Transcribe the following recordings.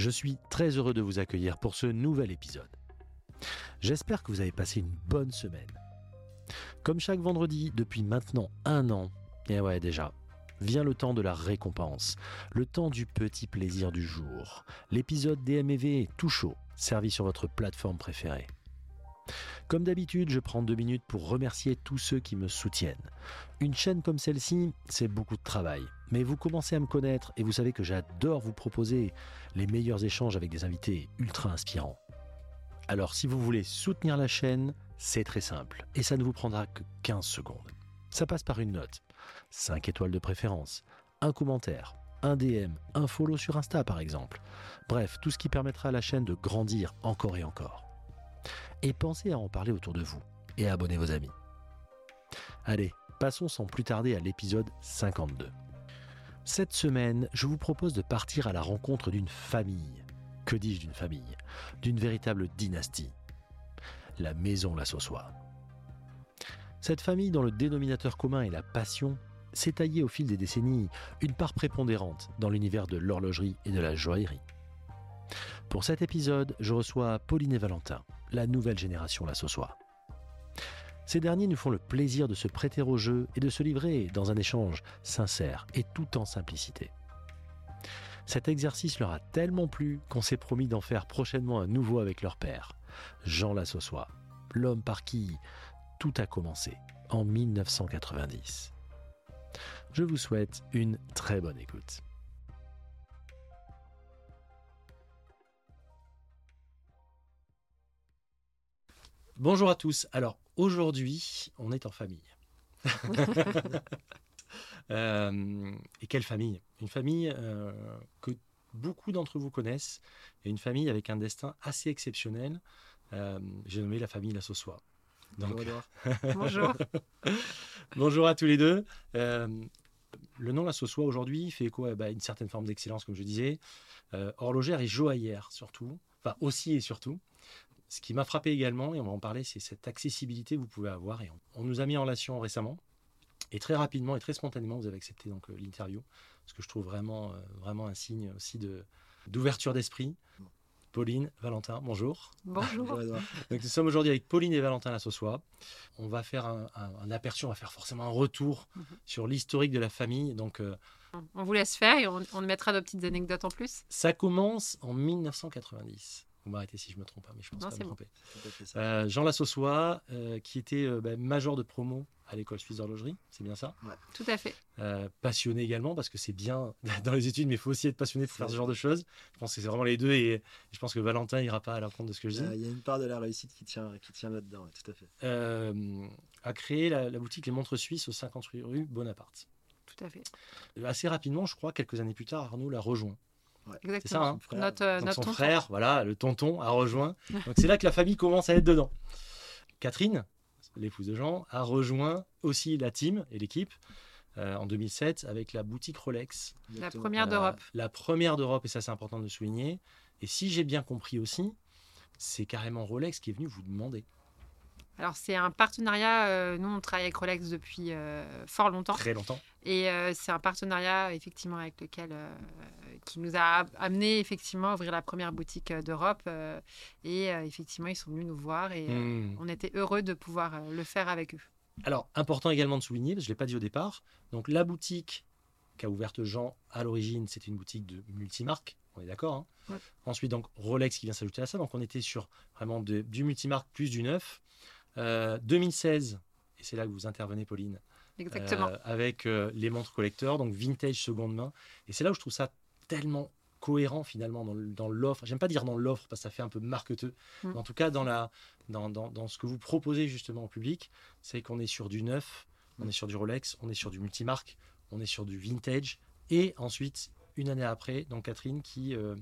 Je suis très heureux de vous accueillir pour ce nouvel épisode. J'espère que vous avez passé une bonne semaine. Comme chaque vendredi depuis maintenant un an, et ouais déjà, vient le temps de la récompense, le temps du petit plaisir du jour, l'épisode DMV tout chaud, servi sur votre plateforme préférée. Comme d'habitude, je prends deux minutes pour remercier tous ceux qui me soutiennent. Une chaîne comme celle-ci, c'est beaucoup de travail. Mais vous commencez à me connaître et vous savez que j'adore vous proposer les meilleurs échanges avec des invités ultra inspirants. Alors si vous voulez soutenir la chaîne, c'est très simple et ça ne vous prendra que 15 secondes. Ça passe par une note, 5 étoiles de préférence, un commentaire, un DM, un follow sur Insta par exemple. Bref, tout ce qui permettra à la chaîne de grandir encore et encore. Et pensez à en parler autour de vous et à abonner vos amis. Allez, passons sans plus tarder à l'épisode 52. Cette semaine, je vous propose de partir à la rencontre d'une famille. Que dis-je d'une famille? D'une véritable dynastie. La maison La Sauçois. Cette famille dont le dénominateur commun est la passion s'est taillée au fil des décennies une part prépondérante dans l'univers de l'horlogerie et de la joaillerie. Pour cet épisode, je reçois Pauline et Valentin, la nouvelle génération Sauçois. Ces derniers nous font le plaisir de se prêter au jeu et de se livrer dans un échange sincère et tout en simplicité. Cet exercice leur a tellement plu qu'on s'est promis d'en faire prochainement un nouveau avec leur père, Jean Lassossois, l'homme par qui tout a commencé en 1990. Je vous souhaite une très bonne écoute. Bonjour à tous. Alors aujourd'hui, on est en famille. Euh, et quelle famille? Une famille euh, que beaucoup d'entre vous connaissent, et une famille avec un destin assez exceptionnel. Euh, j'ai nommé la famille La Sauçois. Bonjour. Bonjour. Bonjour à tous les deux. le nom La Sauçois aujourd'hui fait quoi bah, Une certaine forme d'excellence, comme je disais. horlogère et joaillère, surtout. Enfin, aussi et surtout. Ce qui m'a frappé également, et on va en parler, c'est cette accessibilité que vous pouvez avoir. Et on, nous a mis en relation récemment. Et très rapidement et très spontanément, vous avez accepté donc euh, l'interview, ce que je trouve vraiment, euh, vraiment un signe aussi de d'ouverture d'esprit. Pauline, Valentin, bonjour. Bonjour. donc nous sommes aujourd'hui avec Pauline et Valentin Lassossois. On va faire un, aperçu, on va faire forcément un retour mhm. sur l'historique de la famille. Donc, euh, on vous laisse faire et on, on mettra nos petites anecdotes en plus. Ça commence en 1990. Vous m'arrêtez si je me trompe, hein, mais je pense pas me tromper. Euh, Jean Lassossois, euh, qui était euh, bah, major de promo à l'école suisse d'horlogerie, c'est bien ça? Tout à fait. passionné également, parce que c'est bien dans les études, mais il faut aussi être passionné pour faire ce genre de choses. Je pense que c'est vraiment les deux, et, je pense que Valentin ira pas à l'encontre de ce que je dis. Il y a une part de la réussite qui tient, qui tient là-dedans, tout à fait. a créé la, boutique Les Montres Suisses au 58 rue Bonaparte. Tout à fait. Assez rapidement, je crois, quelques années plus tard, Arnaud l'a rejoint. C'est ça, hein notre, euh, notre son frère, voilà, le tonton, a rejoint. Donc c'est là que la famille commence à être dedans. Catherine, l'épouse de Jean, a rejoint aussi la team et l'équipe euh, en 2007 avec la boutique Rolex. La première d'Europe. La première d'Europe, et ça c'est important de le souligner. Et si j'ai bien compris aussi, c'est carrément Rolex qui est venu vous demander. Alors, c'est un partenariat. Euh, nous, on travaille avec Rolex depuis euh, fort longtemps. Très longtemps. Et c'est un partenariat, effectivement, avec lequel. Qui nous a amené, effectivement, à ouvrir la première boutique d'Europe. et effectivement, ils sont venus nous voir et hmm. on était heureux de pouvoir le faire avec eux. Alors, important également de souligner, parce que je ne l'ai pas dit au départ. Donc, la boutique qu'a ouverte Jean à l'origine, c'était une boutique de multimarque. On est d'accord. Hein Ensuite, donc Rolex qui vient s'ajouter à ça. Donc, on était sur vraiment du multimarque plus du neuf. 2016, euh, et c'est là que vous intervenez, Pauline. Exactement. Euh, avec euh, les montres collecteurs, donc vintage seconde main. Et c'est là où je trouve ça tellement cohérent finalement dans l'offre. J'aime pas dire dans l'offre parce que ça fait un peu marqueteux. Mm. Mais en tout cas, dans, la, dans, dans, dans, ce que vous proposez justement au public, c'est qu'on est sur du neuf, on est sur du Rolex, on est sur du multimarque, on est sur du vintage. Et ensuite, une année après, donc Catherine qui, euh,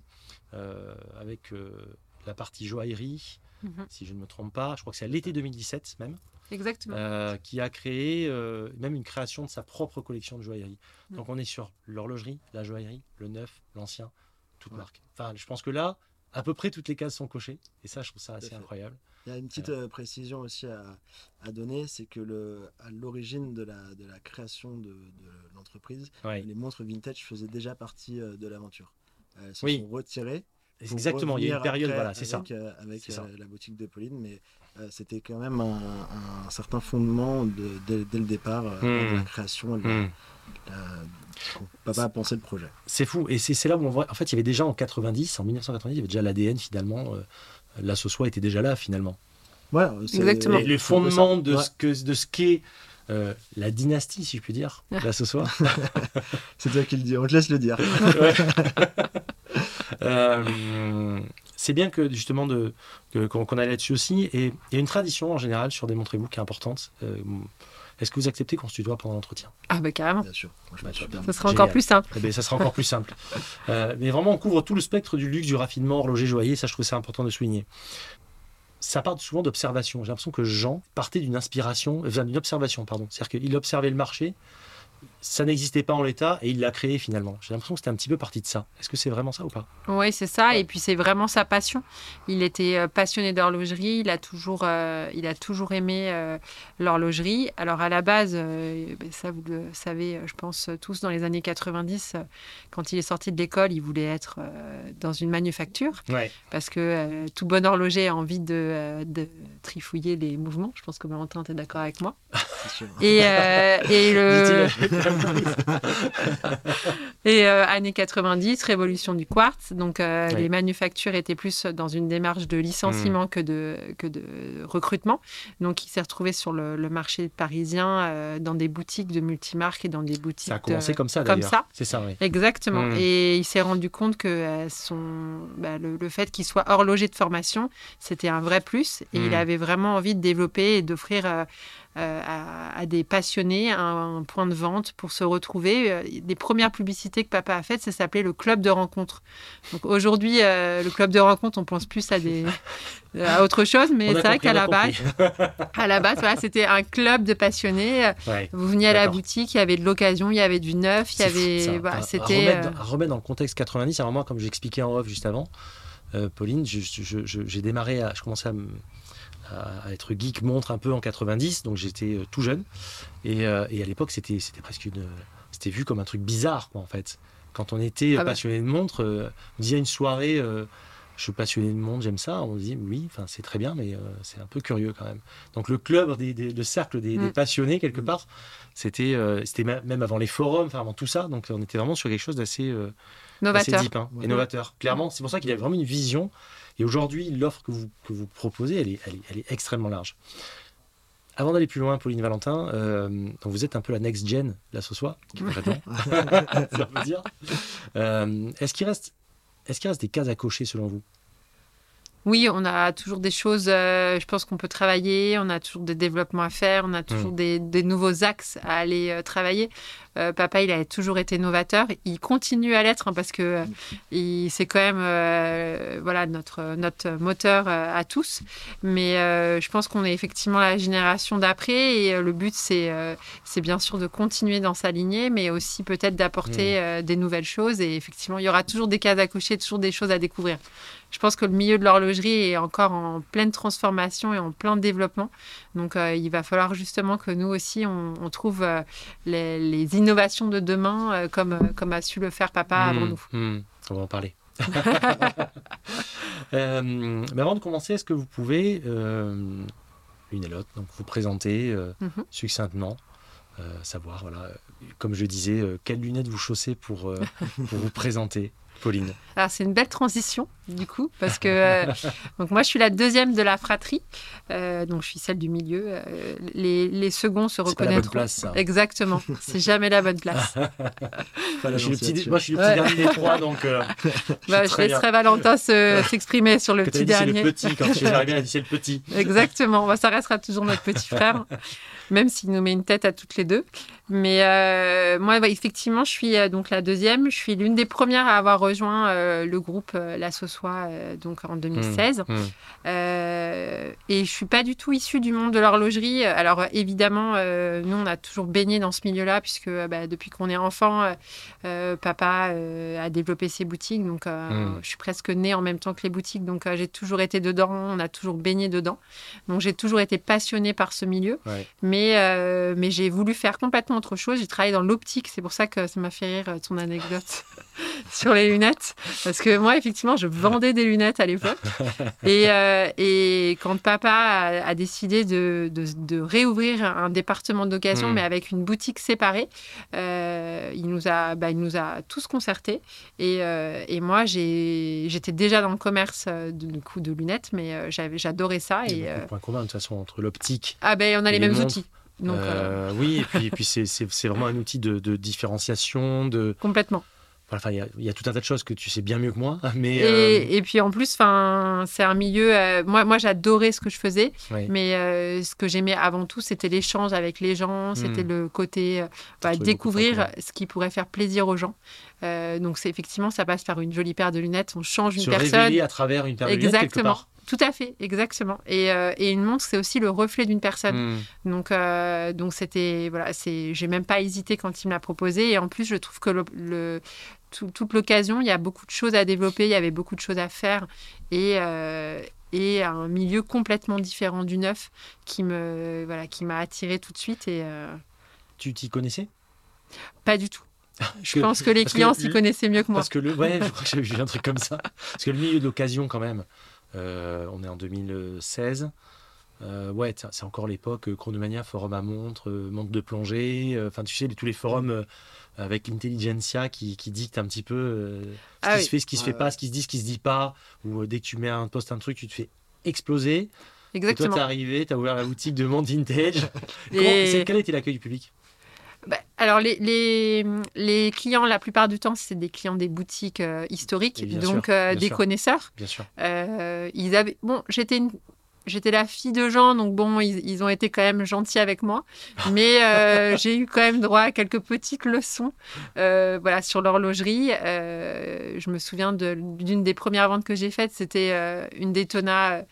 euh, avec euh, la partie joaillerie, Mhm. si je ne me trompe pas, je crois que c'est à l'été 2017 même, Exactement. euh, qui a créé euh, même une création de sa propre collection de joaillerie. Mm. Donc on est sur l'horlogerie, la joaillerie, le neuf, l'ancien, toute Ouais. marque. Enfin, je pense que là, à peu près toutes les cases sont cochées. Et ça, je trouve ça assez incroyable. Il y a une petite euh, précision aussi à, à donner, c'est que le, à l'origine de la, de la création de, de l'entreprise, Ouais. les montres vintage faisaient déjà partie euh, de l'aventure. Elles se Oui. sont retirées. Exactement, il y a une période, voilà, c'est ça. avec, euh, avec ça. euh, la boutique de Pauline, mais euh, c'était quand même un, un certain fondement de, dès, dès le départ euh, Hmm. de la création. de la- la- quand papa a pensé le projet. C'est fou. Et c'est là où on voit. En fait, il y avait déjà en 90, en 1990, il y avait déjà l'ADN finalement. Euh, la Sosoi était déjà là finalement. Voilà, c'est- Exactement. Et le c'est un peu ça. fondement de Ouais. ce que de ce qu'est euh, la dynastie, si je puis dire, la Sosoi. C'est toi qui le dis, on te laisse le dire. Euh, c'est bien que justement de que- qu'on qu'on aille là-dessus aussi. Et il y a une tradition en général sur des montres e qui est importante. Euh, Est-ce que vous acceptez qu'on se tutoie pendant l'entretien? Ah bah carrément. Bien sûr. Moi, je Bah, top. permis. Ce sera Génial. encore plus simple. Eh bien, ça sera encore plus simple. Euh, mais vraiment, on couvre tout le spectre du luxe, du raffinement, horloger, joaillier. Ça, je trouve ça important de souligner. Ça part souvent d'observation. J'ai l'impression que Jean partait d'une inspiration, enfin, d'une observation, pardon. C'est-à-dire qu'il observait le marché, ça n'existait pas en l'état et il l'a créé finalement. J'ai l'impression que c'était un petit peu parti de ça. Est-ce que c'est vraiment ça ou pas? Oui, c'est ça. Et puis c'est vraiment sa passion. Il était euh, passionné d'horlogerie. Il a toujours, euh, il a toujours aimé euh, l'horlogerie. Alors à la base, euh, ben, ça vous le savez, je pense tous dans les années 90, euh, quand il est sorti de l'école, il voulait être euh, dans une manufacture Ouais. parce que euh, tout bon horloger a envie de, euh, de trifouiller les mouvements. Je pense que Valentin est d'accord avec moi. C'est sûr. Et, euh, et le. et euh, années 90, révolution du quartz. Donc, euh, Oui. les manufactures étaient plus dans une démarche de licenciement Hmm. que, de, que de recrutement. Donc, il s'est retrouvé sur le, le marché parisien euh, dans des boutiques de multimarques et dans des boutiques. Ça a commencé de- comme ça comme d'ailleurs. ça. C'est ça, oui. Exactement. Hmm. Et il s'est rendu compte que euh, son, bah, le, le fait qu'il soit horloger de formation, c'était un vrai plus. Et il Hmm. avait vraiment envie de développer et d'offrir euh, euh, à, à des passionnés un, un point de vente pour se retrouver. Euh, Les premières publicités que papa a faites, ça s'appelait le club de rencontre. Donc aujourd'hui, euh, le club de rencontre, on pense plus à des à autre chose, mais c'est vrai qu'à la base, à la base, voilà, c'était un club de passionnés. Ouais. Vous veniez à la boutique, il y avait de l'occasion, il y avait du neuf, il y avait, À- à c'était. remettre, euh, dans- à remettre dans le contexte 90. Alors moi, comme j'expliquais en off juste avant, euh, Pauline, j'ai démarré, à, je commençais à, me- à- à être geek montre un peu en 90, donc j'étais euh, tout jeune. Et, euh, et à l'époque, c'était c'était presque une, c'était vu comme un truc bizarre, quoi, en fait. Quand on était Ah bah. passionné de montre, euh, on disait une soirée. je suis passionné de montre, j'aime ça. On dit oui, enfin c'est très bien, mais euh, c'est un peu curieux quand même. Donc le club, des, des- le cercle des, des Mm. passionnés quelque part, c'était euh, c'était même avant les forums, enfin avant tout ça. Donc on était vraiment sur quelque chose d'assez euh, assez novateur. deep hein, et Ouais. novateur. Clairement, c'est pour ça qu'il a vraiment une vision. Et aujourd'hui, l'offre que vous, que vous proposez, elle est, elle, est, elle est extrêmement large. Avant d'aller plus loin, Pauline Valentin, euh, donc vous êtes un peu la next gen on peut dire. Euh, Est-ce qu'il reste, est qu'il reste des cases à cocher selon vous? Oui, on a toujours des choses, euh, je pense qu'on peut travailler, on a toujours des développements à faire, on a toujours des, des nouveaux axes à aller euh, travailler. Euh, papa, il a toujours été novateur, il continue à l'être hein, parce que euh, c'est quand même euh, voilà, notre, notre moteur à tous. Mais je pense qu'on est effectivement la génération d'après et le but, c'est c'est bien sûr de continuer dans sa lignée, mais aussi peut-être d'apporter euh, des nouvelles choses. Et effectivement, il y aura toujours des cases à cocher, toujours des choses à découvrir. Je pense que le milieu de l'horlogerie est encore en pleine transformation et en plein développement. Donc, il va falloir justement que nous aussi, on, on trouve les, les innovations de demain euh, comme, euh, comme a su le faire papa avant Hmm, nous. hmm, on va en parler. Euh, mais avant de commencer, est-ce que vous pouvez, euh, l'une et l'autre, donc vous présenter euh, Mhm. succinctement, savoir, voilà, comme je disais, quelles lunettes vous chaussez pour, pour vous présenter Pauline? Alors, c'est une belle transition, du coup, parce que euh, donc moi, je suis la deuxième de la fratrie. Euh, donc, je suis celle du milieu. Euh, les, les, seconds se reconnaîtront. la bonne place, ça. Exactement. C'est jamais la bonne place. je suis le petit, moi, je suis le petit dernier des trois, donc. Bah, je, je laisserai Valentin s'exprimer sur le que petit dernier. C'est le petit, quand tu arrives bien, c'est le petit. Exactement. Bah, ça restera toujours notre petit frère, même s'il nous met une tête à toutes les deux. Mais euh, moi, effectivement, je suis euh, donc la deuxième. Je suis l'une des premières à avoir rejoint euh, le groupe La Sossois donc en 2016. Mmh, mmh. et je suis pas du tout issue du monde de l'horlogerie. Alors évidemment, nous, on a toujours baigné dans ce milieu-là puisque bah, depuis qu'on est enfant, papa a développé ses boutiques. Donc, mmh. je suis presque née en même temps que les boutiques. Donc, j'ai toujours été dedans. On a toujours baigné dedans. Donc, j'ai toujours été passionnée par ce milieu. Mais, mais j'ai voulu faire complètement autre chose. J'ai travaillé dans l'optique. C'est pour ça que ça m'a fait rire euh, ton anecdote sur les lunettes. Parce que moi, effectivement, je vendais des lunettes à l'époque. Et, euh, et, quand papa a, décidé de, de, réouvrir un département d'occasion, hmm. mais avec une boutique séparée, euh, il, nous a, bah, il nous a tous concertés. Et, et moi, j'étais déjà dans le commerce de, coup, de lunettes, mais j'adorais ça. A et, point commun de toute façon entre l'optique. Ah ben, on a les mêmes outils. Euh, euh, oui, et puis, puis c'est vraiment un outil de, différenciation. De... Complètement. Enfin, il y, a tout un tas de choses que tu sais bien mieux que moi. Mais, et, euh, et puis en plus, c'est un milieu. moi, moi j'adorais ce que je faisais, mais ce que j'aimais avant tout, c'était l'échange avec les gens, c'était hmm. le côté bah, découvrir ce qui pourrait faire plaisir aux gens. donc, c'est effectivement, ça passe par une jolie paire de lunettes. On change une Se personne. à travers une paire de lunettes. Exactement. Tout à fait, exactement. Et, euh, et une montre, c'est aussi le reflet d'une personne. Hmm. Donc, euh, donc c'était voilà, c'est, j'ai même pas hésité quand il me l'a proposé. Et en plus, je trouve que le, toute l'occasion, il y a beaucoup de choses à développer, il y avait beaucoup de choses à faire, et, euh, et un milieu complètement différent du neuf qui me voilà, qui m'a attiré tout de suite. Et tu t'y connaissais? Pas du tout. Je pense que les clients s'y connaissaient mieux que moi. Parce que le, ouais, je crois que j'ai vu un truc comme ça. Parce que le milieu de l'occasion, quand même, euh, on est en 2016. Euh, ouais, c'est encore l'époque euh, Chronomania, forum à montre, montre de plongée. Enfin, tu sais, tous les forums avec l'intelligentsia qui, qui, dicte un petit peu ce ah qui se fait, ce qui se fait pas, ce qui se dit, ce qui se dit pas. Ou dès que tu mets un poste, un truc, tu te fais exploser. Exactement. Et toi, t'es arrivé, t'as ouvert la boutique de Monde Vintage. Et... Quel a été l'accueil du public? Bah, alors, les, les, les, clients, la plupart du temps, c'est des clients des boutiques euh, historiques, donc euh, des connaisseurs. Bien sûr. Euh, ils avaient... Bon, j'étais une... J'étais la fille de gens, donc bon, ils, ils, ont été quand même gentils avec moi. Mais j'ai eu quand même droit à quelques petites leçons voilà, sur l'horlogerie. je me souviens d'une des premières ventes que j'ai faites, c'était une Daytona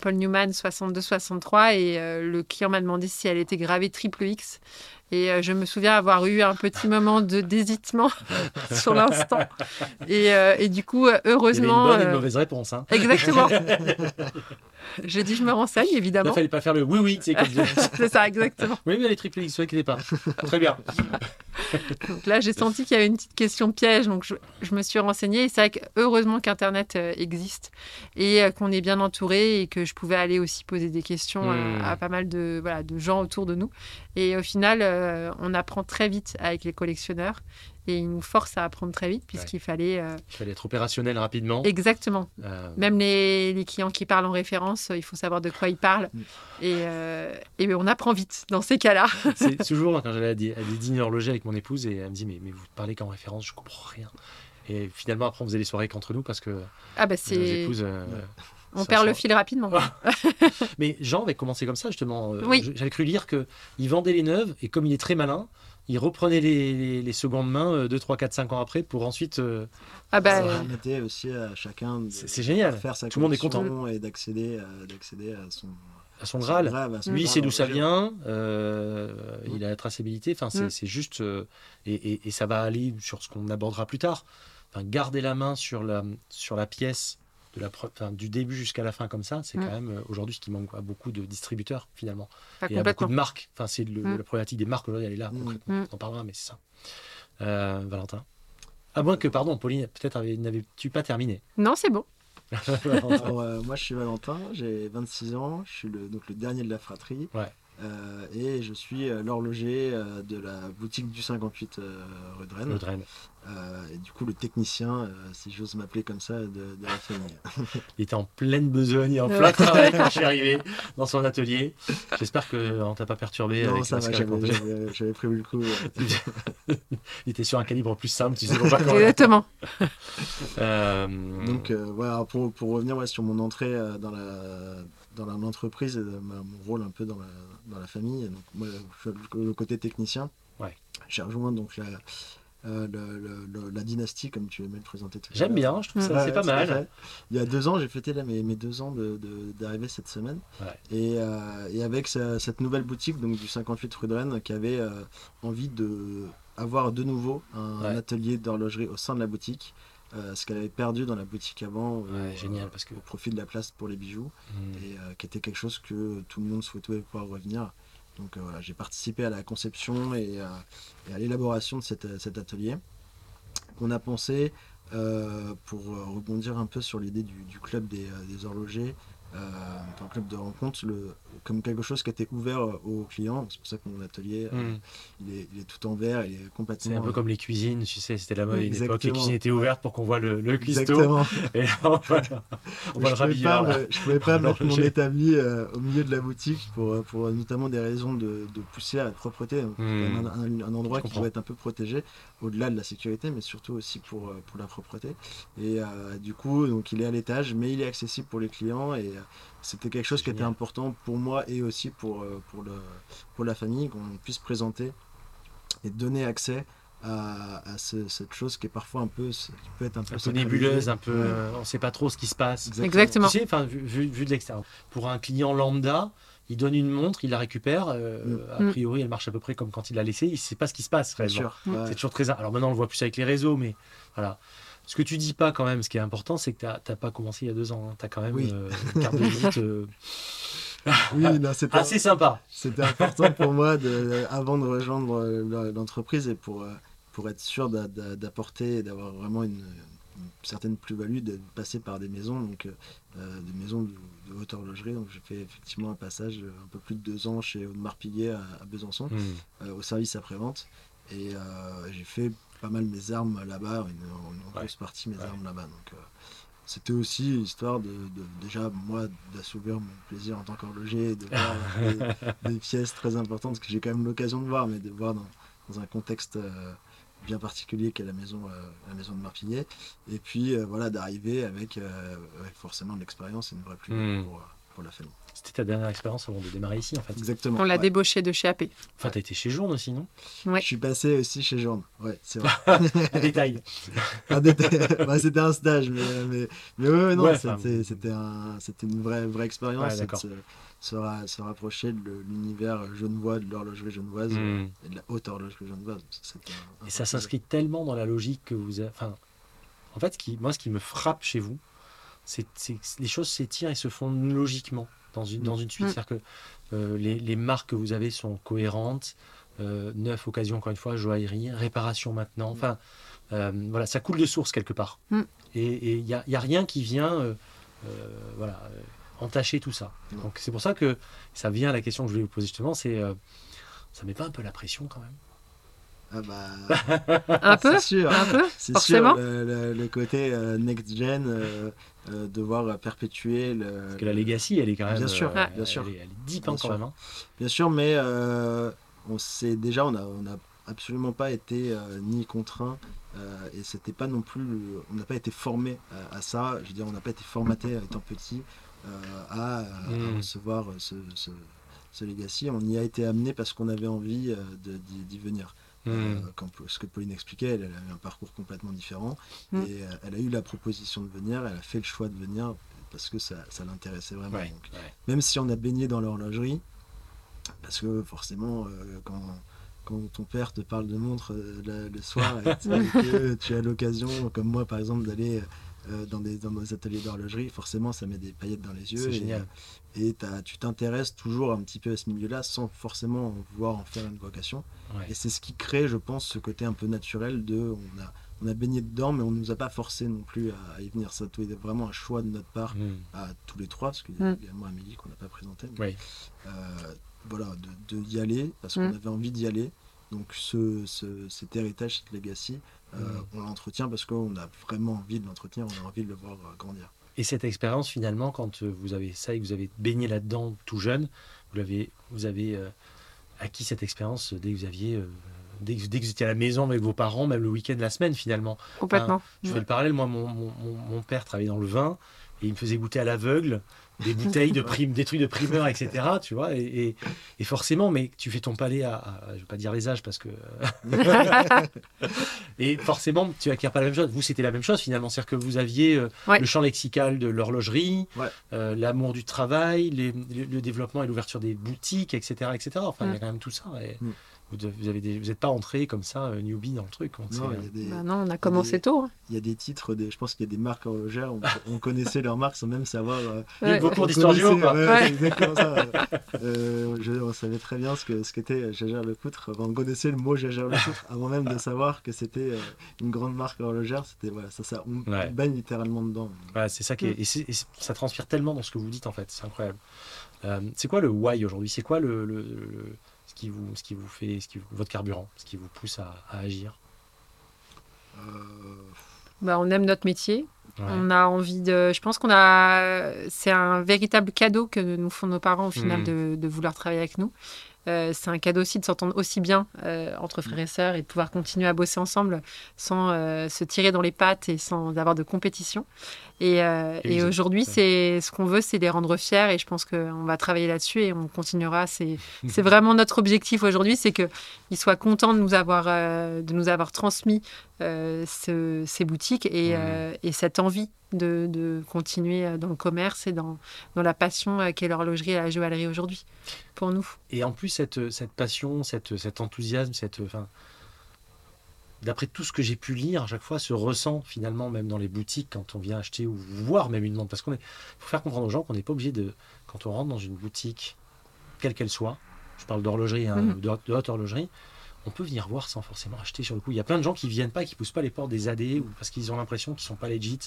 Paul Newman 62-63 et le client m'a demandé si elle était gravée triple X. Et euh, je me souviens avoir eu un petit moment de désitement sur l'instant. Et, euh, et, du coup, heureusement. Il y une bonne et une euh, mauvaise réponse. Hein. Exactement. J'ai dit, je me renseigne, évidemment. Il fallait pas faire le oui, oui, c'est comme C'est ça, exactement. Oui, mais les triplés, ne inquiétez pas. Très bien. donc là, j'ai senti qu'il y avait une petite question piège, donc je, je me suis renseignée. Et c'est vrai que heureusement qu'Internet existe et qu'on est bien entouré et que je pouvais aller aussi poser des questions à, hmm. à, pas mal de, voilà, de gens autour de nous. Et au final, euh, on apprend très vite avec les collectionneurs et ils nous forcent à apprendre très vite puisqu'il fallait... Euh, il fallait être opérationnel rapidement. Exactement. Euh, Même les, clients qui parlent en référence, il faut savoir de quoi ils parlent. Mm. Et, et, on apprend vite dans ces cas-là. C'est toujours quand j'allais à des, dîners horlogers avec mon épouse et elle me dit mais, mais vous parlez qu'en référence, je comprends rien. Et finalement après on faisait les soirées qu'entre nous parce que ah bah c'est... On perd le fil rapidement. Mais Jean avait commencé comme ça, justement. Euh, j'avais cru lire qu'il vendait les neuves et comme il est très malin, il reprenait les, secondes mains 2, 3, 4, 5 ans après pour ensuite. Euh, ah bah, ça permettait aussi à chacun de c'est génial. faire sa Tout le monde est content. Et d'accéder à, son. À son Graal. Lui, il sait d'où ça vient. Euh, il a la traçabilité. Enfin, c'est mm. juste. et, ça va aller sur ce qu'on abordera plus tard. Enfin, garder la main sur la, sur la pièce de la fin, du début jusqu'à la fin comme ça, c'est quand mm. même euh, aujourd'hui ce qui manque à beaucoup de distributeurs finalement. et à beaucoup de marques. Enfin, c'est mm. la problématique des marques aujourd'hui, elle est là mm. concrètement. On en parlera, mais c'est ça. Euh, Valentin. À moins que, pardon, Pauline, peut-être n'avais-tu pas terminé Non, c'est bon. Euh, moi, je suis Valentin, j'ai 26 ans, je suis le, donc le dernier de la fratrie. Et je suis l'horloger de la boutique du 58 rue de Rennes. et du coup, le technicien, si j'ose m'appeler comme ça, de, la famille. Il était en pleine besogne et en plein travail quand je suis arrivé dans son atelier. J'espère qu'on ne t'a pas perturbé. Non, ça va, j'avais prévu le coup. Il était sur un calibre plus simple, tu sais pas Exactement. Donc, voilà, pour, pour revenir sur mon entrée dans la dans l'entreprise, mon rôle un peu dans la, dans la famille. Donc, moi, je le côté technicien. Ouais. J'ai rejoint donc la, euh, le, la dynastie, comme tu aimais le présenter J'aime bien, je trouve ça, c'est pas mal. Il y a deux ans, j'ai fêté là, mes, mes, deux ans d'arrivée de, cette semaine. Et, euh, et, avec cette nouvelle boutique donc, du 58 rue de Rennes qui avait euh, envie de avoir de nouveau un atelier d'horlogerie au sein de la boutique. Ce qu'elle avait perdu dans la boutique avant génial, parce que... au profit de la place pour les bijoux mmh. et qui était quelque chose que tout le monde souhaitait pouvoir revenir donc euh, voilà, j'ai participé à la conception et, euh, à l'élaboration de cet atelier qu'on a pensé, euh, pour rebondir un peu sur l'idée du, club des, des horlogers, un club de rencontre, le, comme quelque chose qui était ouvert euh, aux clients. C'est pour ça que mon atelier, euh, hmm. il, est, il, est, tout en verre, il est complètement. C'est un peu comme les cuisines, tu sais, c'était la mode à une époque. Les cuisines étaient ouvertes pour qu'on voit le, le cuistot. Et là, on va, on va je ne pouvais pas mettre mon établi euh, au milieu de la boutique pour, pour notamment des raisons de, de pousser à la propreté. Donc, hmm. un, endroit qui doit être un peu protégé au-delà de la sécurité, mais surtout aussi pour, pour la propreté. Et du coup, donc, il est à l'étage, mais il est accessible pour les clients et c'était quelque chose qui était important pour moi et aussi pour, euh, pour, le, pour la famille, qu'on puisse présenter et donner accès à, cette chose qui est parfois un peu, qui peut être un peu, nébuleuse, un peu, euh, on ne sait pas trop ce qui se passe. Exactement. Tu sais, vu, vu, de l'extérieur. Pour un client lambda, il donne une montre, il la récupère. Euh, mm. A priori, elle marche à peu près comme quand il l'a laissée. Il ne sait pas ce qui se passe. C'est toujours très. Alors maintenant, on le voit plus avec les réseaux, mais voilà. Ce que tu dis pas quand même, ce qui est important, c'est que tu n'as pas commencé il y a deux ans. Hein. Tu as quand même euh, une carte de visite euh, oui, assez sympa. C'était important pour moi, de, avant de rejoindre l'entreprise et pour, euh, pour être sûr d'apporter et d'avoir vraiment une, certaine plus-value, de passer par des maisons, donc des maisons de, haute horlogerie. Donc j'ai fait effectivement un passage un peu plus de deux ans chez Audemars Piguet à, Besançon, hmm. au service après-vente. Et j'ai fait pas mal mes armes là-bas, une, grosse partie mes armes là-bas. Donc euh, c'était aussi histoire de, déjà moi d'assouvir mon plaisir en tant qu'horloger, de voir des, pièces très importantes que j'ai quand même l'occasion de voir, mais de voir dans, un contexte euh, bien particulier qu'est la maison, euh, la maison de Marpigné. Et puis voilà d'arriver avec, forcément de l'expérience et une vraie pluie hmm. pour, pour la famille. C'était ta dernière expérience avant de démarrer ici, en fait. Exactement. On l'a débauché de chez AP. Enfin, tu as été chez Journe aussi, non? Ouais. Je suis passé aussi chez Journe, ouais, c'est vrai. un détail. un détail. Bah, c'était un stage, mais, mais, mais ouais, non, c'était un, une vraie, vraie expérience. Ouais, se, se, rapprocher de l'univers genevois, de l'horlogerie genevoise hmm. et de la haute horlogerie genevoise. et ça s'inscrit tellement dans la logique que vous avez. Enfin, en fait, ce qui, moi, ce qui me frappe chez vous, c'est les choses s'étirent et se font logiquement dans une, dans une suite. Mm. C'est-à-dire que euh, les, les, marques que vous avez sont cohérentes. Euh, neuf, occasion, encore une fois, joaillerie, réparation maintenant. Mm. Enfin, euh, voilà, ça coule de source quelque part. Mm. Et il n'y a, y a, rien qui vient euh, voilà, entacher tout ça. Donc c'est pour ça que ça vient à la question que je voulais vous poser justement, c'est ça met pas un peu la pression quand même? Ah bah, un peu, sûr, un peu, c'est sûr. Le, côté next gen, euh, devoir perpétuer le. Parce que la legacy, elle est quand même. Bien sûr, euh, bien sûr. Elle est, elle est deep hein, quand même. Hein. Bien sûr, mais euh, on sait déjà, on n'a on a absolument pas été ni contraint et c'était pas non plus. On n'a pas été formé à, ça. Je veux dire, on n'a pas été formaté étant petit à, hmm. recevoir ce, ce, ce, legacy. On y a été amené parce qu'on avait envie d'y venir. Euh, hmm. ce que Pauline expliquait, elle, a eu un parcours complètement différent. Hmm. Et euh, elle a eu la proposition de venir, elle a fait le choix de venir parce que ça, ça l'intéressait vraiment. Même si on a baigné dans l'horlogerie, parce que forcément, euh, quand, quand, ton père te parle de montre le soir et que tu as l'occasion, comme moi par exemple, d'aller euh, dans, des, dans nos ateliers d'horlogerie, forcément, ça met des paillettes dans les yeux. Et, et tu t'intéresses toujours un petit peu à ce milieu-là sans forcément vouloir en faire une vocation. Et c'est ce qui crée, je pense, ce côté un peu naturel de. On a, on a baigné dedans, mais on ne nous a pas forcé non plus à, y venir. Ça a vraiment un choix de notre part, mm. à tous les trois, parce qu'il y a mm. également Amélie qu'on n'a pas présenté. Euh, voilà, de, d'y aller, parce qu'on mm. avait envie d'y aller. Donc ce, cet héritage, cette legacy, euh, mm. on l'entretient parce qu'on a vraiment envie de l'entretenir, on a envie de le voir grandir. Et cette expérience, finalement, quand vous avez ça et que vous avez baigné là-dedans tout jeune, vous, l'avez, vous avez acquis cette expérience dès que vous aviez dès que, vous étiez à la maison avec vos parents, même le week-end, la semaine finalement. Complètement. je fais le parallèle, moi, mon, mon, mon, père travaillait dans le vin et il me faisait goûter à l'aveugle des bouteilles de prime, des trucs de primeur, etc. Tu vois, et, et, forcément, mais tu fais ton palais à, je vais pas dire les âges parce que, et forcément, tu acquiers pas la même chose. Vous, c'était la même chose finalement, c'est-à-dire que vous aviez euh, le champ lexical de l'horlogerie, euh, l'amour du travail, le, développement et l'ouverture des boutiques, etc., etc. Enfin, il y a mm. quand même tout ça. Et, mm. Vous n'êtes pas entré comme ça, euh, newbie dans le truc. On non, bah non, on a commencé tôt. Hein. Il y a des titres, je pense qu'il y a des marques horlogères, on, on connaissait leurs marques sans même savoir. Euh, il y a beaucoup d'histoires du exactement ça. Euh, on savait très bien ce qu'était ce qu'était Jager Lecoutre. on connaissait le mot Jager Lecoutre avant même de savoir que c'était une grande marque horlogère. C'était voilà, ça, ça, on baigne littéralement dedans. c'est ça qui est, et, ça transpire tellement dans ce que vous dites en fait. C'est incroyable. c'est quoi le why aujourd'hui? C'est quoi le, le ce qui vous, ce qui vous fait, ce qui, votre carburant, ce qui vous pousse à, agir euh, bah, On aime notre métier. On a envie de. Je pense qu'on a. C'est un véritable cadeau que nous font nos parents au final mmh. de, de, vouloir travailler avec nous. Euh, c'est un cadeau aussi de s'entendre aussi bien euh, entre frères et sœurs et de pouvoir continuer à bosser ensemble sans se tirer dans les pattes et sans avoir de compétition. Et, euh, et aujourd'hui, c'est ce qu'on veut, c'est les rendre fiers. Et je pense qu'on va travailler là-dessus et on continuera. C'est vraiment notre objectif aujourd'hui, c'est qu'ils soient contents de nous avoir, euh, de nous avoir transmis euh, ces boutiques et, et, cette envie de, de, continuer dans le commerce et dans, dans la passion qu'est l'horlogerie et la joaillerie aujourd'hui pour nous. Et en plus, cette, cette passion, cette, cet enthousiasme, cette, enfin, d'après tout ce que j'ai pu lire, à chaque fois se ressent finalement même dans les boutiques quand on vient acheter ou voir même une montre. Parce qu'on faut faire comprendre aux gens qu'on n'est pas obligé de, quand on rentre dans une boutique, quelle qu'elle soit, je parle d'horlogerie, hein, mhm. de, haute horlogerie, on peut venir voir sans forcément acheter sur le coup. Il y a plein de gens qui viennent pas, qui poussent pas les portes des AD ou parce qu'ils ont l'impression qu'ils sont pas legit,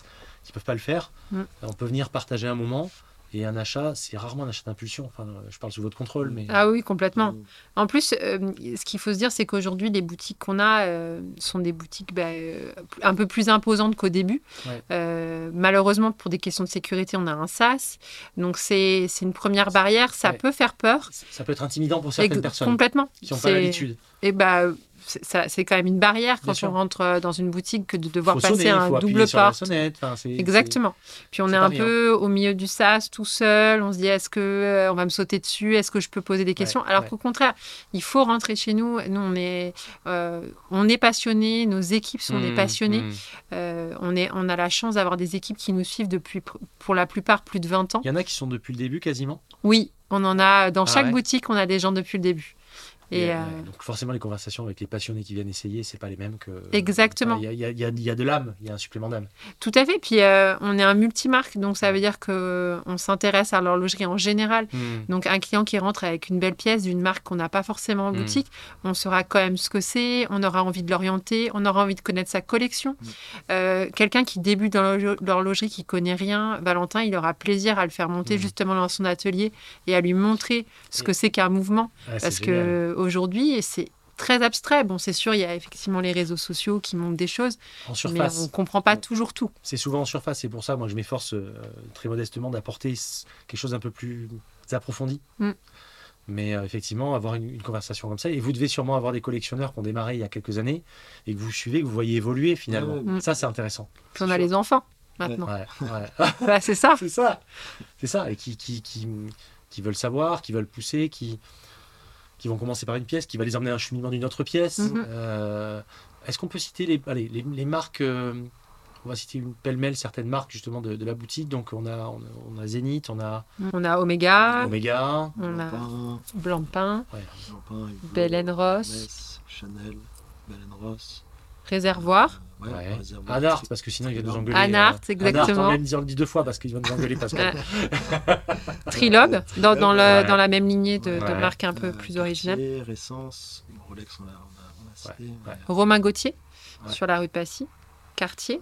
qu'ils peuvent pas le faire. Mhm. On peut venir partager un moment. Et un achat, c'est rarement un achat d'impulsion. Enfin, je parle sous votre contrôle, mais ah oui, complètement. En plus, euh, ce qu'il faut se dire, c'est qu'aujourd'hui, les boutiques qu'on a euh, sont des boutiques bah, euh, un peu plus imposantes qu'au début. malheureusement, pour des questions de sécurité, on a un SAS, donc c'est une première barrière. Ça peut faire peur. Ça peut être intimidant pour certaines personnes. Complètement. Qui n'ont pas l'habitude. Et bah c'est quand même une barrière quand on rentre euh, dans une boutique que de devoir passer un double porte. Exactement. Puis on est, un peu au milieu du sas, tout seul. On se dit est-ce que euh, on va me sauter dessus? Est-ce que je peux poser des questions? Alors qu'au contraire, il faut rentrer chez nous. Nous, on est, euh, on est passionnés. Nos équipes sont des mmh, passionnés. Mmh. on est, on a la chance d'avoir des équipes qui nous suivent depuis, pour la plupart, plus de 20 ans. Il y en a qui sont depuis le début quasiment? Oui, on en a dans ah chaque boutique, on a des gens depuis le début. Et, euh, donc forcément, les conversations avec les passionnés qui viennent essayer, c'est pas les mêmes que. Exactement. Il y, y, y, a de l'âme, il y a un supplément d'âme. Tout à fait. Puis euh, on est un multimarque, donc ça veut dire que on s'intéresse à l'horlogerie en général. Hmm. Donc un client qui rentre avec une belle pièce d'une marque qu'on n'a pas forcément en hmm. boutique, on saura quand même ce que c'est, on aura envie de l'orienter, on aura envie de connaître sa collection. Hmm. Euh, quelqu'un qui débute dans l'horlogerie, qui connaît rien, Valentin, il aura plaisir à le faire monter justement dans son atelier et à lui montrer ce que c'est qu'un mouvement, parce que aujourd'hui, c'est très abstrait. Bon, c'est sûr, il y a effectivement les réseaux sociaux qui montrent des choses, mais on ne comprend pas toujours tout. C'est souvent en surface, c'est pour ça, moi, je m'efforce euh, très modestement d'apporter quelque chose d'un peu plus approfondi. Mm. Mais euh, effectivement, avoir une, conversation comme ça, et vous devez sûrement avoir des collectionneurs qui ont démarré il y a quelques années, et que vous suivez, que vous voyez évoluer finalement. Mm. Ça, c'est intéressant. Puis on a les enfants maintenant. Bah, c'est ça. c'est ça. C'est ça. Et qui, qui, qui, qui, veulent savoir, qui veulent pousser, qui qui vont commencer par une pièce, qui va les emmener à un cheminement d'une autre pièce. Mhm. Euh, est-ce qu'on peut citer les, allez, les, marques euh, On va citer une pêle-mêle certaines marques justement de, la boutique. Donc on a, on a, Zénith, on a. On a Omega. Omega. On a Blancpain. Belen Ross. Chanel. Belen Ross. Réservoir. Ouais, Anart, parce que sinon il va nous engueuler. Anart, euh, exactement. Anart, on le dit deux fois parce qu'il va nous engueuler. Parce que... Trilobe, dans, dans, le, dans, la même lignée de, de marques un peu plus originales. Essence, Rolex, on a, on a, on a cité, Romain Gauthier, sur la rue Passy. Cartier.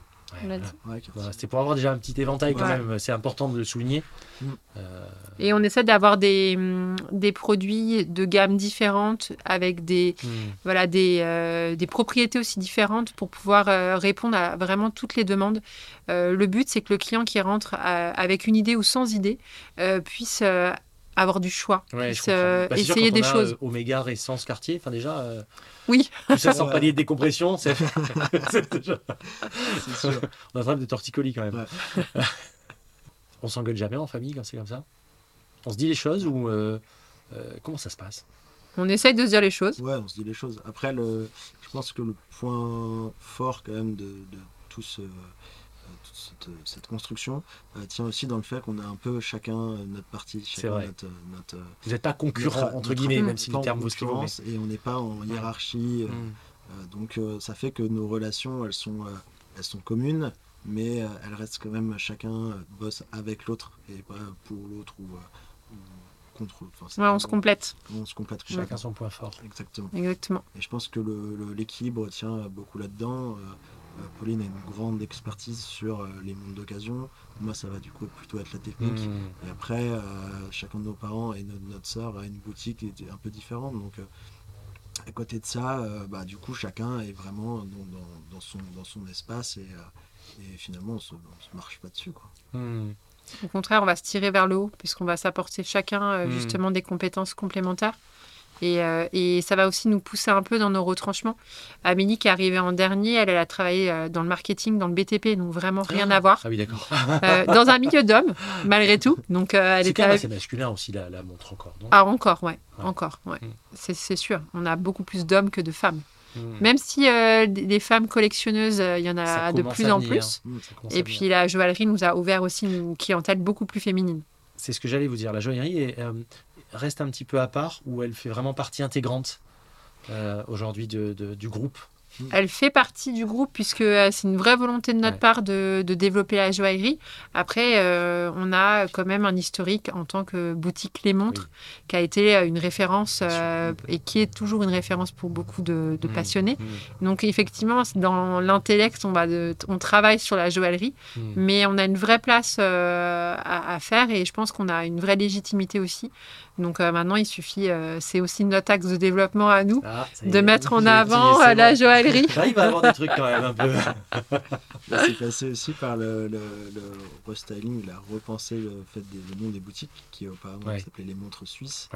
C'était pour avoir déjà un petit éventail quand même. C'est important de le souligner. Mm. Euh, Et on essaie d'avoir des, mm, des produits de gamme différentes avec des, mm. voilà, des, euh, des propriétés aussi différentes pour pouvoir euh, répondre à vraiment toutes les demandes. le but, c'est que le client qui rentre avec une idée ou sans idée puisse avoir du choix, puisse bah, essayer des choses. Oméga, Essence, Quartier, enfin déjà. Oui. ça sans palier de décompression, c'est déjà... sûr. On attrape des torticolis quand même. on s'engueule jamais en famille quand c'est comme ça On se dit les choses ou euh, euh, comment ça se passe? On essaye de se dire les choses. Ouais, on se dit les choses. Après, le, je pense que le point fort quand même de, de tout ce cette, construction euh, tient aussi dans le fait qu'on a un peu chacun euh, notre partie. C'est vrai. Euh, Vous n'êtes pas concurrent, entre guillemets, même si le terme vaut ce Et on n'est pas en hiérarchie. Mm. donc ça fait que nos relations, elles sont, elles sont communes, mais elles restent quand même, chacun bosse avec l'autre et pas pour l'autre ou, contre l'autre. ouais, on se complète. On se complète. Chacun son point fort. Exactement. Exactement. Et je pense que l'équilibre tient beaucoup là-dedans. Euh, Pauline a une grande expertise sur euh, les mondes d'occasion. Moi, ça va du coup plutôt être la technique. Mmh. Et après, euh, chacun de nos parents et notre, notre soeur a une boutique qui est un peu différente. Donc, à côté de ça, bah, du coup, chacun est vraiment dans, son, dans son espace et, finalement, on ne se, marche pas dessus. Quoi. Mmh. Au contraire, on va se tirer vers le haut puisqu'on va s'apporter chacun mmh. justement des compétences complémentaires. Euh, et, ça va aussi nous pousser un peu dans nos retranchements. Amélie, qui est arrivée en dernier, elle, elle a travaillé euh, dans le marketing, dans le BTP, donc vraiment rien à voir. Ah oui, d'accord. Euh, dans un milieu d'hommes, malgré tout. Donc, elle était assez masculin aussi, la, la montre encore. ah, encore, ouais. Encore, ouais. Mm. C'est sûr. On a beaucoup plus d'hommes que de femmes. Mm. Même si des femmes collectionneuses, il y en a de plus en plus. Mm, et puis la joaillerie nous a ouvert aussi une clientèle beaucoup plus féminine. C'est ce que j'allais vous dire. La joaillerie est, reste un petit peu à part ou elle fait vraiment partie intégrante euh, aujourd'hui du groupe? Elle fait partie du groupe puisque euh, c'est une vraie volonté de notre part de, développer la joaillerie. Après, euh, on a quand même un historique en tant que boutique Les Montres qui a été une référence et qui est toujours une référence pour beaucoup de, mmh. passionnés. Mmh. Donc effectivement, dans l'intellect, on, on travaille sur la joaillerie, mmh. mais on a une vraie place à, à, faire et je pense qu'on a une vraie légitimité aussi donc euh, maintenant, il suffit, euh, c'est aussi notre axe de développement à nous, ah, de mettre en avant euh, la joaillerie. il va avoir des trucs quand même un peu. c'est passé aussi par le, le, restyling, il a repensé le fait des, le nom des boutiques qui auparavant s'appelaient les montres suisses.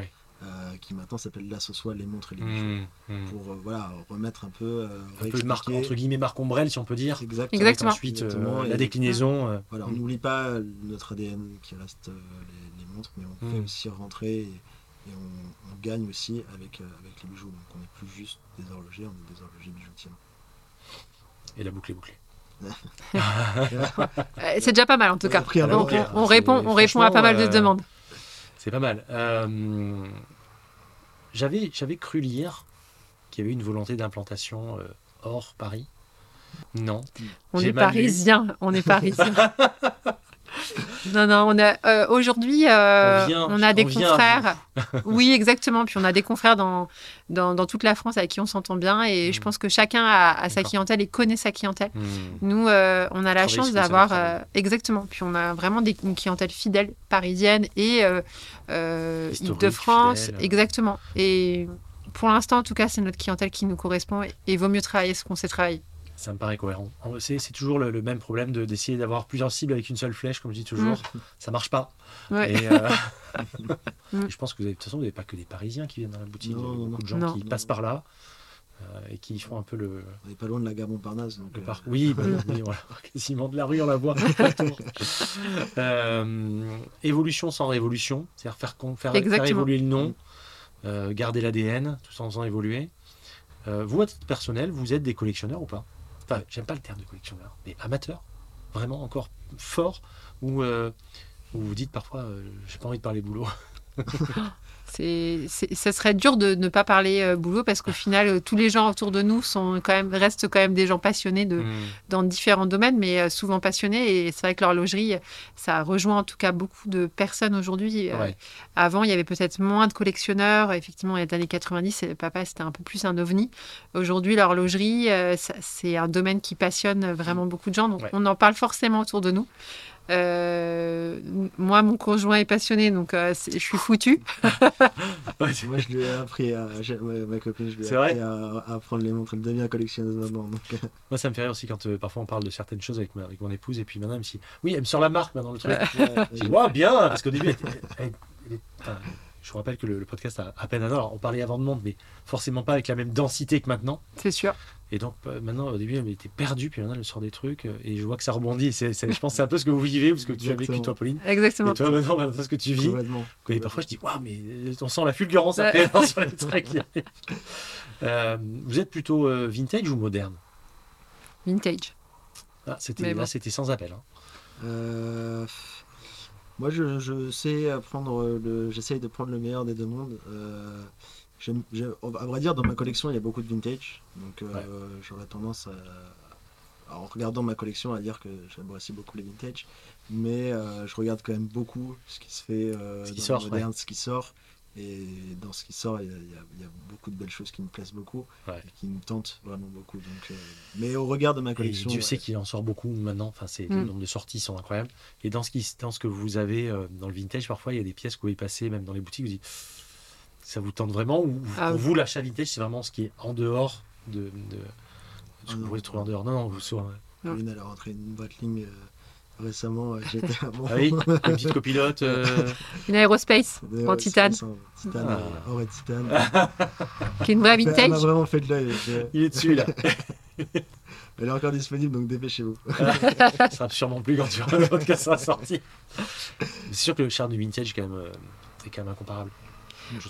Qui maintenant s'appelle l'association les montres et les bijoux mmh, mmh. pour voilà remettre un peu un peu marque, entre guillemets marque ombrelle si on peut dire exactement, exactement. ensuite la déclinaison voilà on mmh. n'oublie pas notre ADN qui reste les mais on fait hmm. aussi rentrer et, on, gagne aussi avec, euh, avec les bijoux. Donc on n'est plus juste des horlogers, on est des horlogers bijoutiers. Et la boucle est bouclée. Euh, c'est déjà pas mal en tout cas. On, répond, on répond à pas mal de euh, demandes. C'est pas mal. j'avais, j'avais cru lire qu'il y avait une volonté d'implantation hors Paris. Non. On est parisien. On est parisien. Non, non, on a euh, aujourd'hui, euh, on, a des confrères. oui, exactement. Puis on a des confrères dans, dans, toute la France avec qui on s'entend bien. Et je hmm. pense que chacun a, sa clientèle et connaît sa clientèle. Hmm. Nous, euh, on a la chance d'avoir. exactement. Puis on a vraiment des, une clientèle fidèle parisienne et de France. Exactement. Et pour l'instant, en tout cas, c'est notre clientèle qui nous correspond. Et il vaut mieux travailler ce qu'on sait travailler. Ça me paraît cohérent. C'est toujours le, même problème d'essayer d'avoir plusieurs cibles avec une seule flèche, comme je dis toujours. Mm. Ça marche pas. Et, euh, mm. je pense que vous avez, de toute façon, vous n'avez pas que des Parisiens qui viennent dans la boutique. il y a beaucoup de gens qui passent par là euh, et qui font un peu le. On n'est pas loin de la gare Montparnasse. Donc euh, Oui, bah, voilà. quasiment de la rue, on la voit. évolution sans révolution, c'est-à-dire faire, faire, faire, évoluer le nom, garder l'ADN tout en faisant évoluer. vous, à titre personnel, vous êtes des collectionneurs ou pas? J'aime pas le terme de collectionneur, mais amateur, vraiment encore fort, où, euh, vous dites parfois, euh, j'ai pas envie de parler boulot. c'est, ça serait dur de ne pas parler euh, boulot parce qu'au final, euh, tous les gens autour de nous sont quand même, restent quand même des gens passionnés de, mmh. dans différents domaines, mais euh, souvent passionnés. Et c'est vrai que l'horlogerie, ça rejoint en tout cas beaucoup de personnes aujourd'hui. avant, il y avait peut-être moins de collectionneurs. Effectivement, il y a les années 90, papa, c'était un peu plus un ovni. Aujourd'hui, l'horlogerie, c'est un domaine qui passionne vraiment beaucoup de gens. Donc, on en parle forcément autour de nous. Euh, moi, mon conjoint est passionné, donc euh, je suis foutu. moi, je lui ai appris à. Ma, copine, je lui ai appris à, à, apprendre les montres. Elle devient collectionneuse maintenant. Donc... Euh. Moi, ça me fait rire aussi quand parfois on parle de certaines choses avec, avec mon épouse, et puis maintenant, elle me dit Oui, elle me sort la marque maintenant, le truc. je dis bien, parce qu'au début, je vous rappelle que le, podcast a à peine un an. on parlait avant de monde, mais forcément pas avec la même densité que maintenant. C'est sûr. Et donc euh, maintenant, au début, elle était perdue, puis maintenant, elle sort des trucs, euh, et je vois que ça rebondit. C'est, je pense que c'est un peu ce que vous vivez, ou ce que tu as vécu, toi, Pauline. Exactement. Et toi, maintenant, c'est ce que tu vis. Et parfois, je dis, waouh, mais euh, on sent la fulgurance après sur les trucs. vous êtes plutôt vintage ou moderne? Vintage. Ah, c'était, là, c'était sans appel. Hein. moi, je, je, sais prendre le, j'essaye de prendre le meilleur des deux mondes à vrai dire, dans ma collection, il y a beaucoup de vintage. Donc, euh, j'aurais tendance à, en regardant ma collection, à dire que j'aime aussi beaucoup les vintage. Mais euh, je regarde quand même beaucoup ce qui se fait euh, ce qui sort, moderne, ce qui sort. Et dans ce qui sort, il y, a, beaucoup de belles choses qui me plaisent beaucoup et qui me tentent vraiment beaucoup. Donc, mais au regard de ma collection. Et Dieu sais qu'il en sort beaucoup maintenant. Enfin, c'est, Le mm. nombre de sorties sont incroyables. Et dans ce, qui, dans ce que vous avez dans le vintage, parfois, il y a des pièces que vous pouvez passer, même dans les boutiques, vous dites ça vous tente vraiment Ou ah pour vous, l'achat vintage, c'est vraiment ce qui est en dehors de. de, ce que vous pouvez trouver en dehors? Non, non, vous soyez. Une, elle a rentré une Breitling euh, récemment. Euh, j'étais à bon. Ah oui, une petite copilote. Euh... Une aérospace en titane. Titane, ah. et titane. qui est une vraie vintage. Elle m'a vraiment fait de l'œil. Il est dessus, là. Elle est encore disponible, donc dépêchez-vous. ça sera sûrement plus quand tu auras le podcast sera sorti. C'est sûr que le charme du vintage, quand même, euh, est quand même incomparable.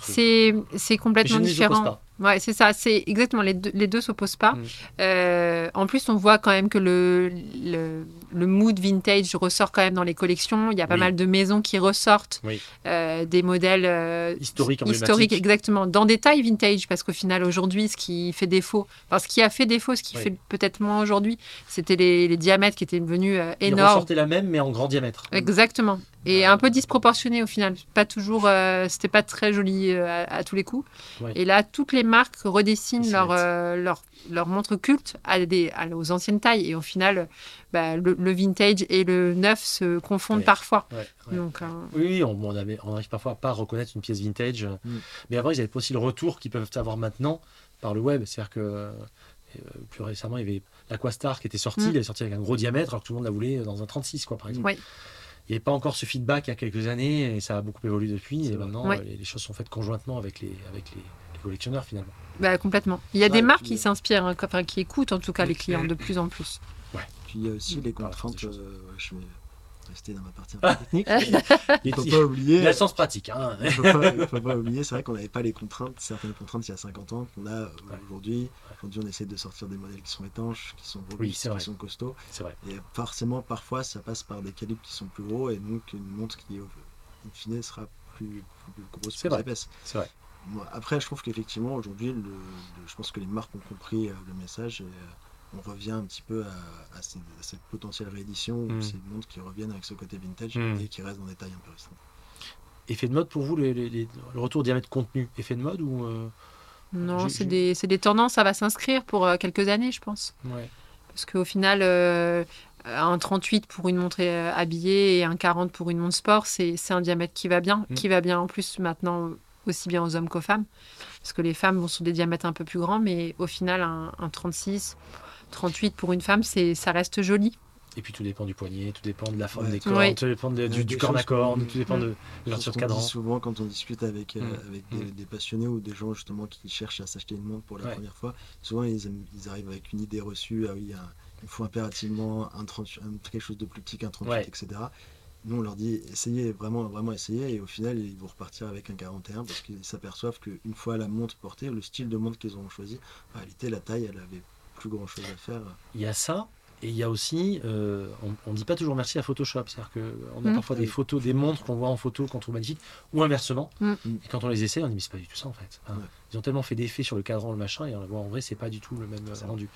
C'est complètement différent. Ouais, c'est ça, c'est exactement, les deux, les deux s'opposent pas. Mm. Euh, en plus, on voit quand même que le, le, le, mood vintage ressort quand même dans les collections. Il y a pas mal de maisons qui ressortent euh, des modèles euh, historiques, historiques, exactement, dans des tailles vintage, parce qu'au final, aujourd'hui, ce qui fait défaut, enfin, ce qui a fait défaut, ce qui fait peut-être moins aujourd'hui, c'était les, les, diamètres qui étaient devenus énormes. Ils ressortaient la même, mais en grand diamètre. Exactement. Et un peu disproportionné au final. Pas toujours, c'était pas très joli à, à, tous les coups. Et là, toutes les marques redessinent leur, euh, leur, leur, montre culte à des, aux anciennes tailles. Et au final, bah, le, vintage et le neuf se confondent parfois. Donc, euh, Oui, on, on, on, arrive parfois à pas reconnaître une pièce vintage. Mm. Mais avant, ils avaient aussi le retour qu'ils peuvent avoir maintenant par le web. C'est-à-dire que euh, plus récemment, il y avait l'Aquastar qui était sorti. Mm. Il est sorti avec un gros diamètre, alors que tout le monde la voulait dans un 36, quoi, par exemple. Il n'y avait pas encore ce feedback il y a quelques années et ça a beaucoup évolué depuis. Et maintenant, les, les, choses sont faites conjointement avec les, avec les, collectionneurs finalement. Bah, complètement. Il y a des marques qui s'inspirent, hein, enfin, qui écoutent en tout cas les clients de plus en plus. Ouais. Puis il y a aussi les contraintes. Euh, je vais rester dans ma partie un peu technique. il faut pas oublier. La sens pratique. Hein. Il ne faut, pas oublier, c'est vrai qu'on n'avait pas les contraintes, certaines contraintes il y a 50 ans qu'on a euh, aujourd'hui. Aujourd'hui, on essaie de sortir des modèles qui sont étanches, qui sont robustes, qui sont costauds. Vrai. Et forcément, parfois, ça passe par des calibres qui sont plus gros et donc une montre qui, in fine, sera plus, plus grosse, plus épaisse. C'est vrai après, je trouve qu'effectivement, aujourd'hui, je pense que les marques ont compris euh, le message et euh, on revient un petit peu à, cette potentielle réédition, mmh. ces montres qui reviennent avec ce côté vintage hmm. et qui restent dans des tailles un peu restreintes. Effet de mode pour vous, le retour diamètre contenu, effet de mode ou euh, Non, c'est des, des, tendances, ça va s'inscrire pour quelques années, je pense. Parce qu'au final, un 38 pour une montre habillée et un 40 pour une montre sport, c'est un diamètre qui va bien, hmm. qui va bien en plus maintenant aussi bien aux hommes qu'aux femmes. Parce que les femmes vont sur des diamètres un peu plus grands, mais au final, un, 36, 38 pour une femme, c'est, ça reste joli. Et puis tout dépend du poignet, tout dépend de la forme des cornes, tout dépend du, corps à corne, tout dépend de, l'ouverture de cadran. souvent quand on discute avec, euh, mm. avec mm. des, passionnés ou des gens justement qui cherchent à s'acheter une montre pour la première fois, souvent ils, ils, arrivent avec une idée reçue, ah oui, il faut impérativement un quelque chose de plus petit qu'un 38, etc. Nous, on leur dit essayez, vraiment, vraiment essayez, et au final, ils vont repartir avec un 41 parce qu'ils s'aperçoivent qu'une fois la montre portée, le style de montre qu'ils ont choisi, en réalité, la taille, elle avait plus grand chose à faire. Il y a ça, Et il y a aussi, euh, on ne dit pas toujours merci à Photoshop. C'est-à-dire qu'on a mm. parfois des photos, des montres qu'on voit en photo qu'on trouve magnifiques, ou inversement. Mm. Et quand on les essaie, on dit mais c'est pas du tout ça en fait. Ils ont tellement fait d'effets sur le cadran, le machin, et on voit en vrai, c'est pas du tout le même rendu.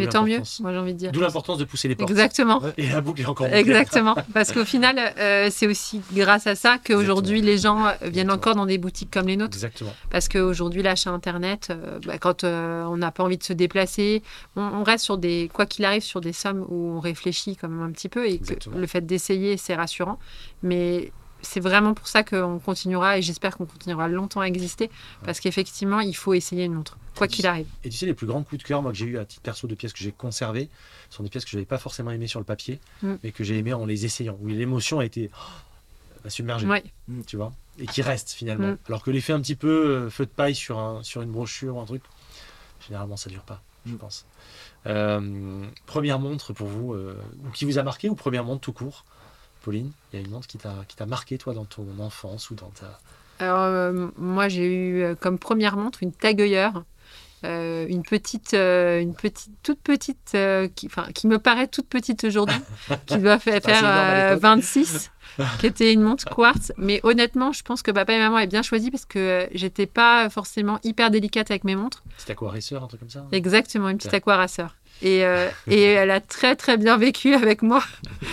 Mais tant mieux, moi j'ai envie de dire. D'où l'importance de pousser les portes. Exactement. Et la boucle est encore Exactement. Parce qu'au final, euh, c'est aussi grâce à ça qu'aujourd'hui les gens euh, viennent encore dans des boutiques comme les nôtres. Exactement. Parce qu'aujourd'hui, l'achat Internet, euh, bah, quand on n'a pas envie de se déplacer, on, reste sur des, quoi qu'il arrive, sur des sommes où on réfléchit quand même un petit peu et le fait d'essayer, c'est rassurant. Mais c'est vraiment pour ça qu'on continuera et j'espère qu'on continuera longtemps à exister parce qu'effectivement, il faut essayer une montre, quoi qu'il arrive. Et tu sais, les plus grands coups de cœur, moi, que j'ai eu à titre perso de pièces que j'ai conservées, sont des pièces que je n'avais pas forcément aimées sur le papier, mm. mais que j'ai aimées en les essayant, où l'émotion a été oh, submergée. Mm, tu vois Et qui reste finalement. Mm. Alors que l'effet un petit peu euh, feu de paille sur, un, sur une brochure ou un truc, généralement, ça ne dure pas, je pense. Euh, première montre pour vous, euh, qui vous a marqué ou première montre tout court Pauline, il y a une montre qui t'a marqué, toi, dans ton enfance ou dans ta... Alors, euh, moi, j'ai eu euh, comme première montre une Tag euh, une petite, une petite, toute petite, qui, qui me paraît toute petite aujourd'hui, qui doit faire, faire 26, qui était une montre quartz. Mais honnêtement, je pense que papa et maman avaient bien choisi parce que j'étais pas forcément hyper délicate avec mes montres. Petite aquaraceur, un truc comme ça Exactement, une petite aquaraceur. Et, et elle a très très bien vécu avec moi.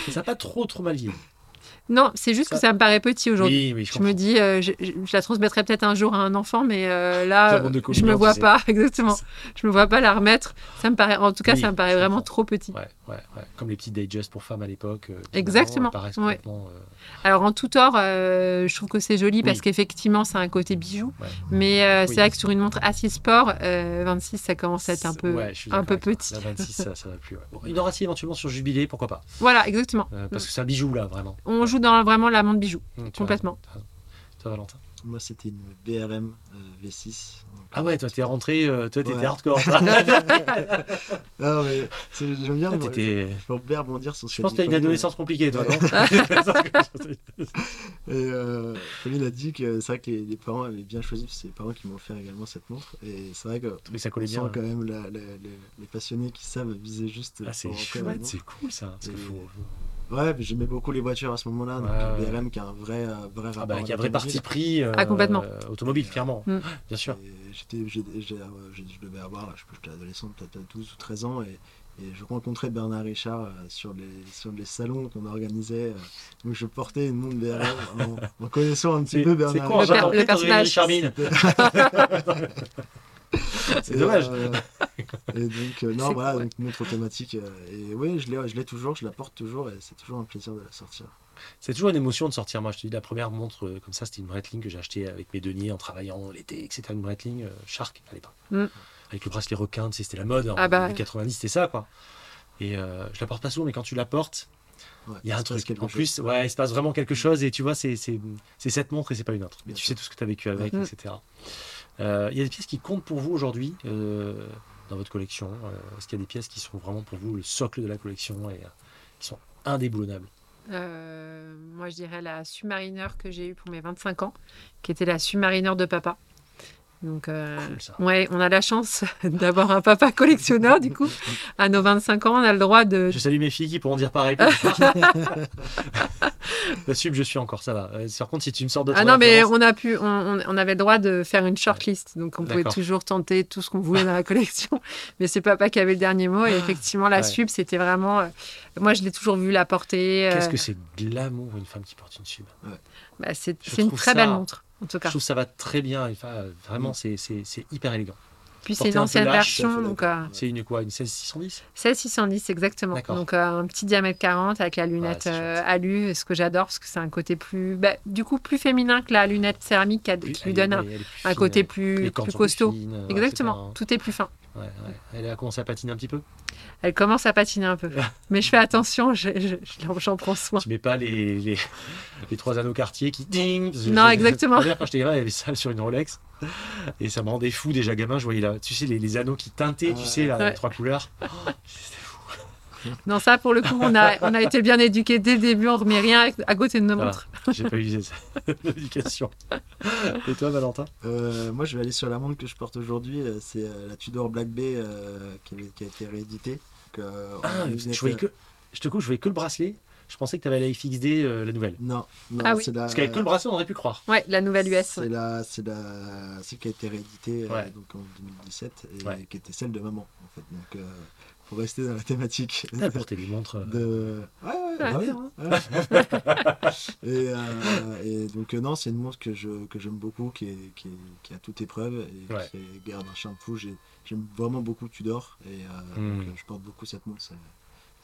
Ça n'a pas trop trop mal vieilli. Non, c'est juste que ça me paraît petit aujourd'hui. je, me dis, euh, je, la transmettrai peut-être un jour à un enfant, mais euh, là, je me vois pas, exactement. Je me vois pas la remettre. Ça me paraît, en tout cas, ça me paraît vraiment trop petit. Ouais, ouais, ouais. Comme les petits Digest pour femmes à l'époque. Euh, exactement. Alors en tout tort, je trouve que c'est joli parce qu'effectivement, c'est un côté bijou. Mais c'est vrai que sur une montre assez sport, 26, ça commence à être un peu, un peu petit. 26, ça, ça va plus. une Horacie éventuellement sur Jubilé, pourquoi pas? Voilà, exactement. parce que c'est un bijou là, vraiment. On joue dans vraiment la montre bijou, mmh, complètement. Toi, Valentin Moi, c'était une BRM euh, V6. Ah ouais, toi, t'es rentré, euh, toi, t'étais hardcore. non, mais j'aime bien. Ah, je peux bien rebondir sur ce Je pense que t'as une adolescence compliquée, toi, non Et euh, Pauline a dit que c'est vrai que les, parents avaient bien choisi, c'est les parents qui m'ont offert également cette montre. Et c'est vrai que ça collait bien. quand même les passionnés qui savent viser juste. Ah, c'est chouette, c'est cool ça. Parce faut, Ouais, j'aimais beaucoup les voitures à ce moment-là. Donc BRM qui a un vrai, euh, vrai ah bah, rapport. qui a un vrai parti pris euh, ah, complètement. automobile, clairement. Mm. Bien sûr. J'étais, je devais avoir, je j'étais adolescent, peut-être 12 ou 13 ans. Et, et je rencontrais Bernard Richard euh, sur, les, sur les salons qu'on organisait, où je portais une montre BRM en, connaissant un petit peu Bernard Richard. Le, personnage. c'est dommage. Euh, et donc, euh, non, voilà, donc montre automatique. Euh, et oui, je l'ai, je l'ai toujours, je la porte toujours et c'est toujours un plaisir de la sortir. C'est toujours une émotion de sortir. Moi, je te dis, la première montre comme ça, c'était une Breitling que j'ai achetée avec mes deniers en travaillant l'été, etc. Une Breitling Shark à l'époque. Mm. Avec le bracelet requin, tu sais, c'était la mode. Ah en bah. 90, c'était ça, quoi. Et je la porte pas souvent, mais quand tu la portes, il y a un truc. En plus, ouais, il se passe vraiment quelque chose et tu vois, c'est, c'est, cette montre et c'est pas une autre. Mais tu sais tout ce que tu as vécu avec, mm. etc. Euh, il y a des pièces qui comptent pour vous aujourd'hui euh, dans votre collection euh, Est-ce qu'il y a des pièces qui sont vraiment pour vous le socle de la collection et qui sont indéboulonnables? Moi, je dirais la Submariner que j'ai eue pour mes 25 ans, qui était la Submariner de papa. Donc, ouais, on a la chance d'avoir un papa collectionneur, du coup. À nos 25 ans, on a le droit de. Je salue mes filles qui pourront dire pareil. La sub, je suis encore, ça va. Euh, par contre, si tu me sors de Ah non, mais on a pu, on, avait le droit de faire une shortlist, donc on pouvait toujours tenter tout ce qu'on voulait dans la collection. Mais c'est papa qui avait le dernier mot, et ah, effectivement, la sub, c'était vraiment. Euh, moi, je l'ai toujours vu la porter. Euh, Qu'est-ce que c'est de l'amour, une femme qui porte une sub? Bah, C'est une très belle montre, en tout cas. Je trouve que ça va très bien. vraiment, mm. c'est hyper élégant. Puis c'est une ancienne version. Donc, euh, c'est une quoi Une 16610 16610, exactement. Donc euh, un petit diamètre 40 avec la lunette euh, alu, ce que j'adore parce que c'est un côté plus. Bah, du coup, plus féminin que la lunette céramique qui, lui donne un, côté plus, plus costaud. exactement. Tout est plus fin. Elle a commencé à patiner un petit peu Elle commence à patiner un peu. Mais je fais attention, j'en prends soin. Tu mets pas les, les, les trois anneaux quartier qui ding Non, exactement. Quand j'étais gamin, il y avait ça sur une Rolex. Et ça me rendait fou déjà gamin. Je voyais là, tu sais, les, les anneaux qui teintaient, tu sais, là, les trois couleurs. Non, ça, pour le coup, on a, on a été bien éduqués dès le début. On ne remet rien à côté de nos montres. J'ai pas eu l'éducation. Et toi, Valentin? Euh, Moi, je vais aller sur la montre que je porte aujourd'hui. Euh, c'est euh, la Tudor Black Bay qui, a, été rééditée Donc, euh, Ah, je, voyais que, je te coupe, je voyais que le bracelet. Je pensais que tu avais la FXD, euh, la nouvelle. Non, non Ah oui. c'est la. Parce qu'avec que le bracelet, on aurait pu croire. Ouais, la nouvelle US. C'est ouais. la, c'est la, celle qui a été rééditée euh, Ouais. donc en 2017 et Ouais. qui était celle de maman en fait. Donc, euh, pour rester dans la thématique T'as porté des montres. euh, de. Ouais, ouais, Ouais. bah oui, hein. Ouais. et, euh, et donc euh, non, c'est une montre que je que j'aime beaucoup, qui est, qui est, qui a toute épreuve et Ouais. qui garde un shampoo. J'ai- J'aime vraiment beaucoup Tudor et euh, Mm. donc, euh, je porte beaucoup cette montre. C'est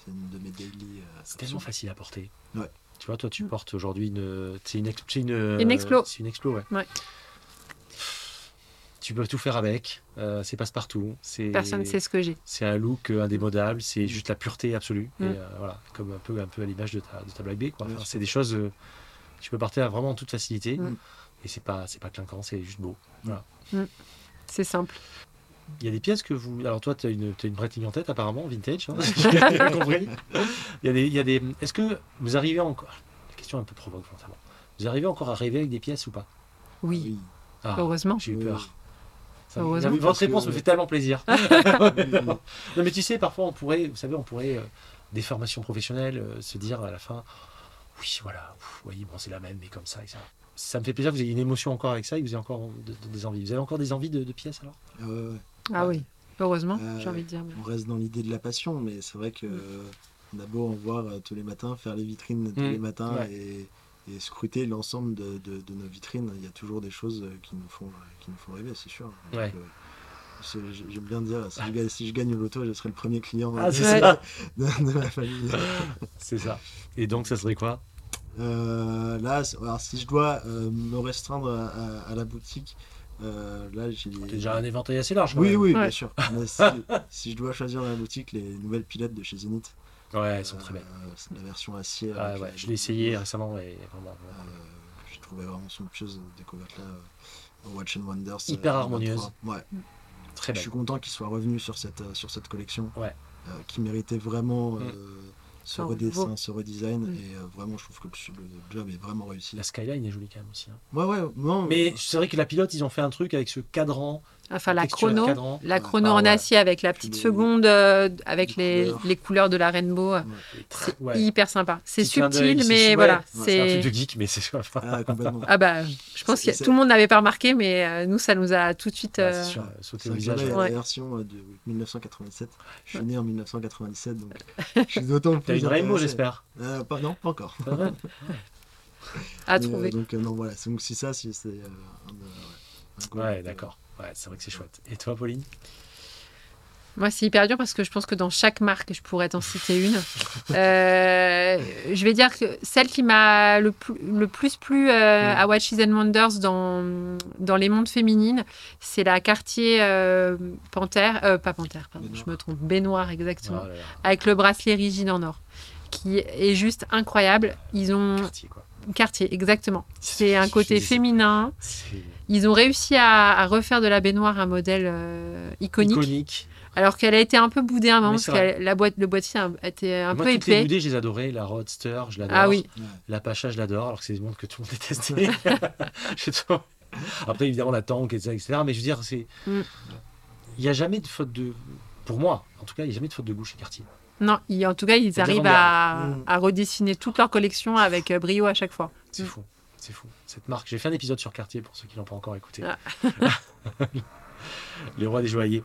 c'est une de mes daily. euh, C'est tellement facile à porter. Ouais. Tu vois, toi, tu Mm. portes aujourd'hui une. C'est une, ex- c'est une. Une Explo. C'est une Explo, ouais. Ouais. Tu peux tout faire avec. euh, c'est passe-partout. C'est. Personne ne sait ce que j'ai. C'est un look indémodable. C'est juste la pureté absolue. Mm. Et euh, voilà, comme un peu, un peu à l'image de ta, de ta Black Bay, quoi. Enfin, c'est des choses. euh, tu peux porter à vraiment en toute facilité. Mm. Et c'est pas, c'est pas clinquant, c'est juste beau. Voilà. C'est simple. Il y a des pièces que vous. Alors, toi, tu as une, t'as une en tête, apparemment, vintage. Hein, J'ai compris. Il y a des. il y a des... Est-ce que vous arrivez encore. La question est un peu provoque. Vous arrivez encore à rêver avec des pièces ou pas? Oui, Oui. Ah, heureusement. J'ai eu Oui, peur. Heureusement. Votre Parce que- réponse me fait tellement plaisir. non, mais tu sais, parfois, on pourrait, vous savez, on pourrait, euh, des formations professionnelles, euh, se dire à la fin, oui, voilà, ouf, oui, bon, c'est la même, mais comme ça, et ça. Ça me fait plaisir que vous ayez une émotion encore avec ça et que vous ayez encore de- de- des envies. Vous avez encore des envies de, de pièces alors? Ah ouais. Ah oui, heureusement, Euh, j'ai envie de dire. On reste dans l'idée de la passion, mais c'est vrai que Mm. euh, on euh, tous les matins, faire les vitrines tous Mm. les matins Ouais. et, et scruter l'ensemble de, de- de nos vitrines, il y a toujours des choses euh, qui nous font, qui nous font rêver, c'est sûr. Ouais. euh, J'aime bien dire, si je, gagne, si je gagne au loto, je serai le premier client Ah, euh, ça de, de ma famille. C'est ça. Et donc, ça serait quoi? Euh, là, alors, si je dois euh, me restreindre à, à- à la boutique, euh, là j'ai. Déjà un éventail assez large. quand Oui, même. oui, bien sûr. Mais si, si je dois choisir dans la boutique, les nouvelles pilotes de chez Zenith. Ouais, elles sont très Euh, belles. C'est la version acier. Ah, ouais, euh, je l'ai essayé récemment et vraiment. euh, j'ai trouvé vraiment somptueuse, découverte là euh, Watch and Wonders. Hyper euh, harmonieuse. 23. Ouais. Très Je belle. suis content qu'il soit revenu sur cette, euh, sur cette collection. Ouais. euh, qui méritait vraiment Mm. euh, ce redessin, ce redesign. Mm. Et euh, vraiment, je trouve que le, le job est vraiment réussi. La skyline est jolie quand même aussi. hein. Ouais, ouais, non. Mais c'est vrai que la pilote, ils ont fait un truc avec ce cadran. Enfin, la chrono, cadran. la Ouais. chrono Ah, en ouais. acier avec la petite seconde, euh, avec les les, couleurs. les couleurs de la rainbow. C'est ouais. hyper sympa. C'est subtil, c'est- mais ouais, voilà. C'est un C'est truc de geek, mais c'est. Ah, complètement. ah bah, je pense C'est- que c'est- tout le monde n'avait pas remarqué, mais euh, nous, ça nous a tout de suite. Ouais, euh, c'est sûr, C'est au visage. Ouais. la version euh, de 1987. Je suis né en 1997, donc je suis d'autant plus. T'as une rainbow, j'espère. Euh, pas, Non, pas encore. À euh, trouver. donc, non, voilà. Donc, si ça, si c'est. ouais. Ouais, d'accord. Ouais, c'est vrai que c'est chouette. Et toi, Pauline? Moi, c'est hyper dur parce que je pense que dans chaque marque, je pourrais t'en citer une. Euh, je vais dire que celle qui m'a le, plus- le plus plu euh, à Watches and Wonders dans, dans les mondes féminines, c'est la Cartier euh, Panthère, euh, pas Panthère, pardon, je me trompe, baignoire exactement, là là, avec le bracelet rigide en or, qui est juste incroyable. Ils ont Cartier, quoi. Cartier, exactement. C'est un côté C'est- féminin. Ils ont réussi à, à refaire de la baignoire un modèle euh, iconique. iconique. Alors qu'elle a été un peu boudée à un moment parce que la, boîte, le boîtier a- était un Moi, peu épais. boudées, je les adorais. La Roadster, je l'adore. Ah oui. La Pacha, je l'adore, alors que c'est des montres que tout le monde détestait. Après, évidemment, la Tank, etc. etc. Mais je veux dire, c'est. Mm. Il n'y a jamais de faute de. Pour moi, en tout cas, il n'y a jamais de faute de goût chez Cartier. non, en tout cas, ils arrivent à, Mm. à redessiner toute leur collection avec euh, brio à chaque fois. C'est Mm. fou. C'est fou. Cette marque, j'ai fait un épisode sur Cartier pour ceux qui l'ont pas encore écouté. Ah. les rois des joailliers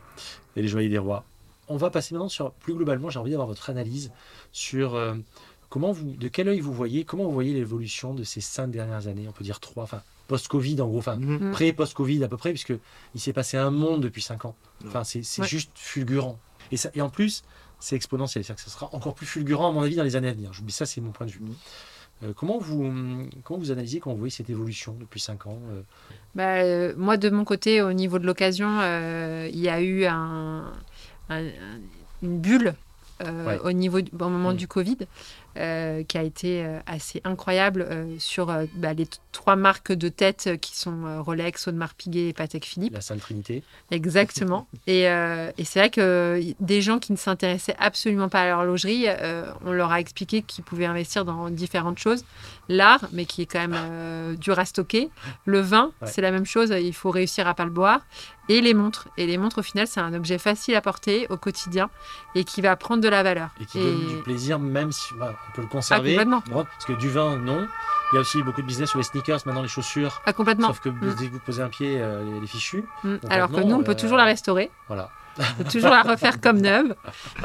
et les joailliers des rois. On va passer maintenant sur, plus globalement, j'ai envie d'avoir votre analyse sur euh, comment vous, de quel œil vous voyez, comment vous voyez l'évolution de ces cinq dernières années, on peut dire trois, enfin, post-Covid en gros, enfin, Mhm. Mm. pré-post-Covid à peu près, puisque il s'est passé un monde depuis cinq ans. Enfin, c'est Ouais. juste fulgurant. Et, ça, et en plus, c'est exponentiel, c'est-à-dire que ça sera encore plus fulgurant, à mon avis, dans les années à venir. Je- Mais ça, c'est mon point de vue. Mhm. Comment, vous, comment vous analysez, comment vous voyez cette évolution depuis cinq ans euh, Bah, euh, moi, de mon côté, au niveau de l'occasion, euh, il y a eu un, un- un- une bulle euh, Ouais. au, niveau du, au moment Mm. du Covid. Euh, qui a été assez incroyable sur bah, les trois marques de tête qui sont Rolex, Audemars Piguet et Patek Philippe. La Sainte Trinité. Exactement. et, et c'est vrai que des gens qui ne s'intéressaient absolument pas à l'horlogerie, on leur a expliqué qu'ils pouvaient investir dans différentes choses. L'art, mais qui est quand même dur à stocker. Le vin, c'est la même chose, il faut réussir à pas le boire et les montres. Et les montres, au final, c'est un objet facile à porter au quotidien et qui va prendre de la valeur. Et qui donne du plaisir, même si bah, on peut le conserver. Ah, complètement. Parce que du vin, non. Il y a aussi beaucoup de business sur les sneakers, maintenant les chaussures. Ah, complètement. Sauf que mm. dès que vous posez un pied, euh, les fichus. Mm. Alors que nous, on peut toujours la euh, restaurer. Voilà. On peut toujours la refaire comme neuve.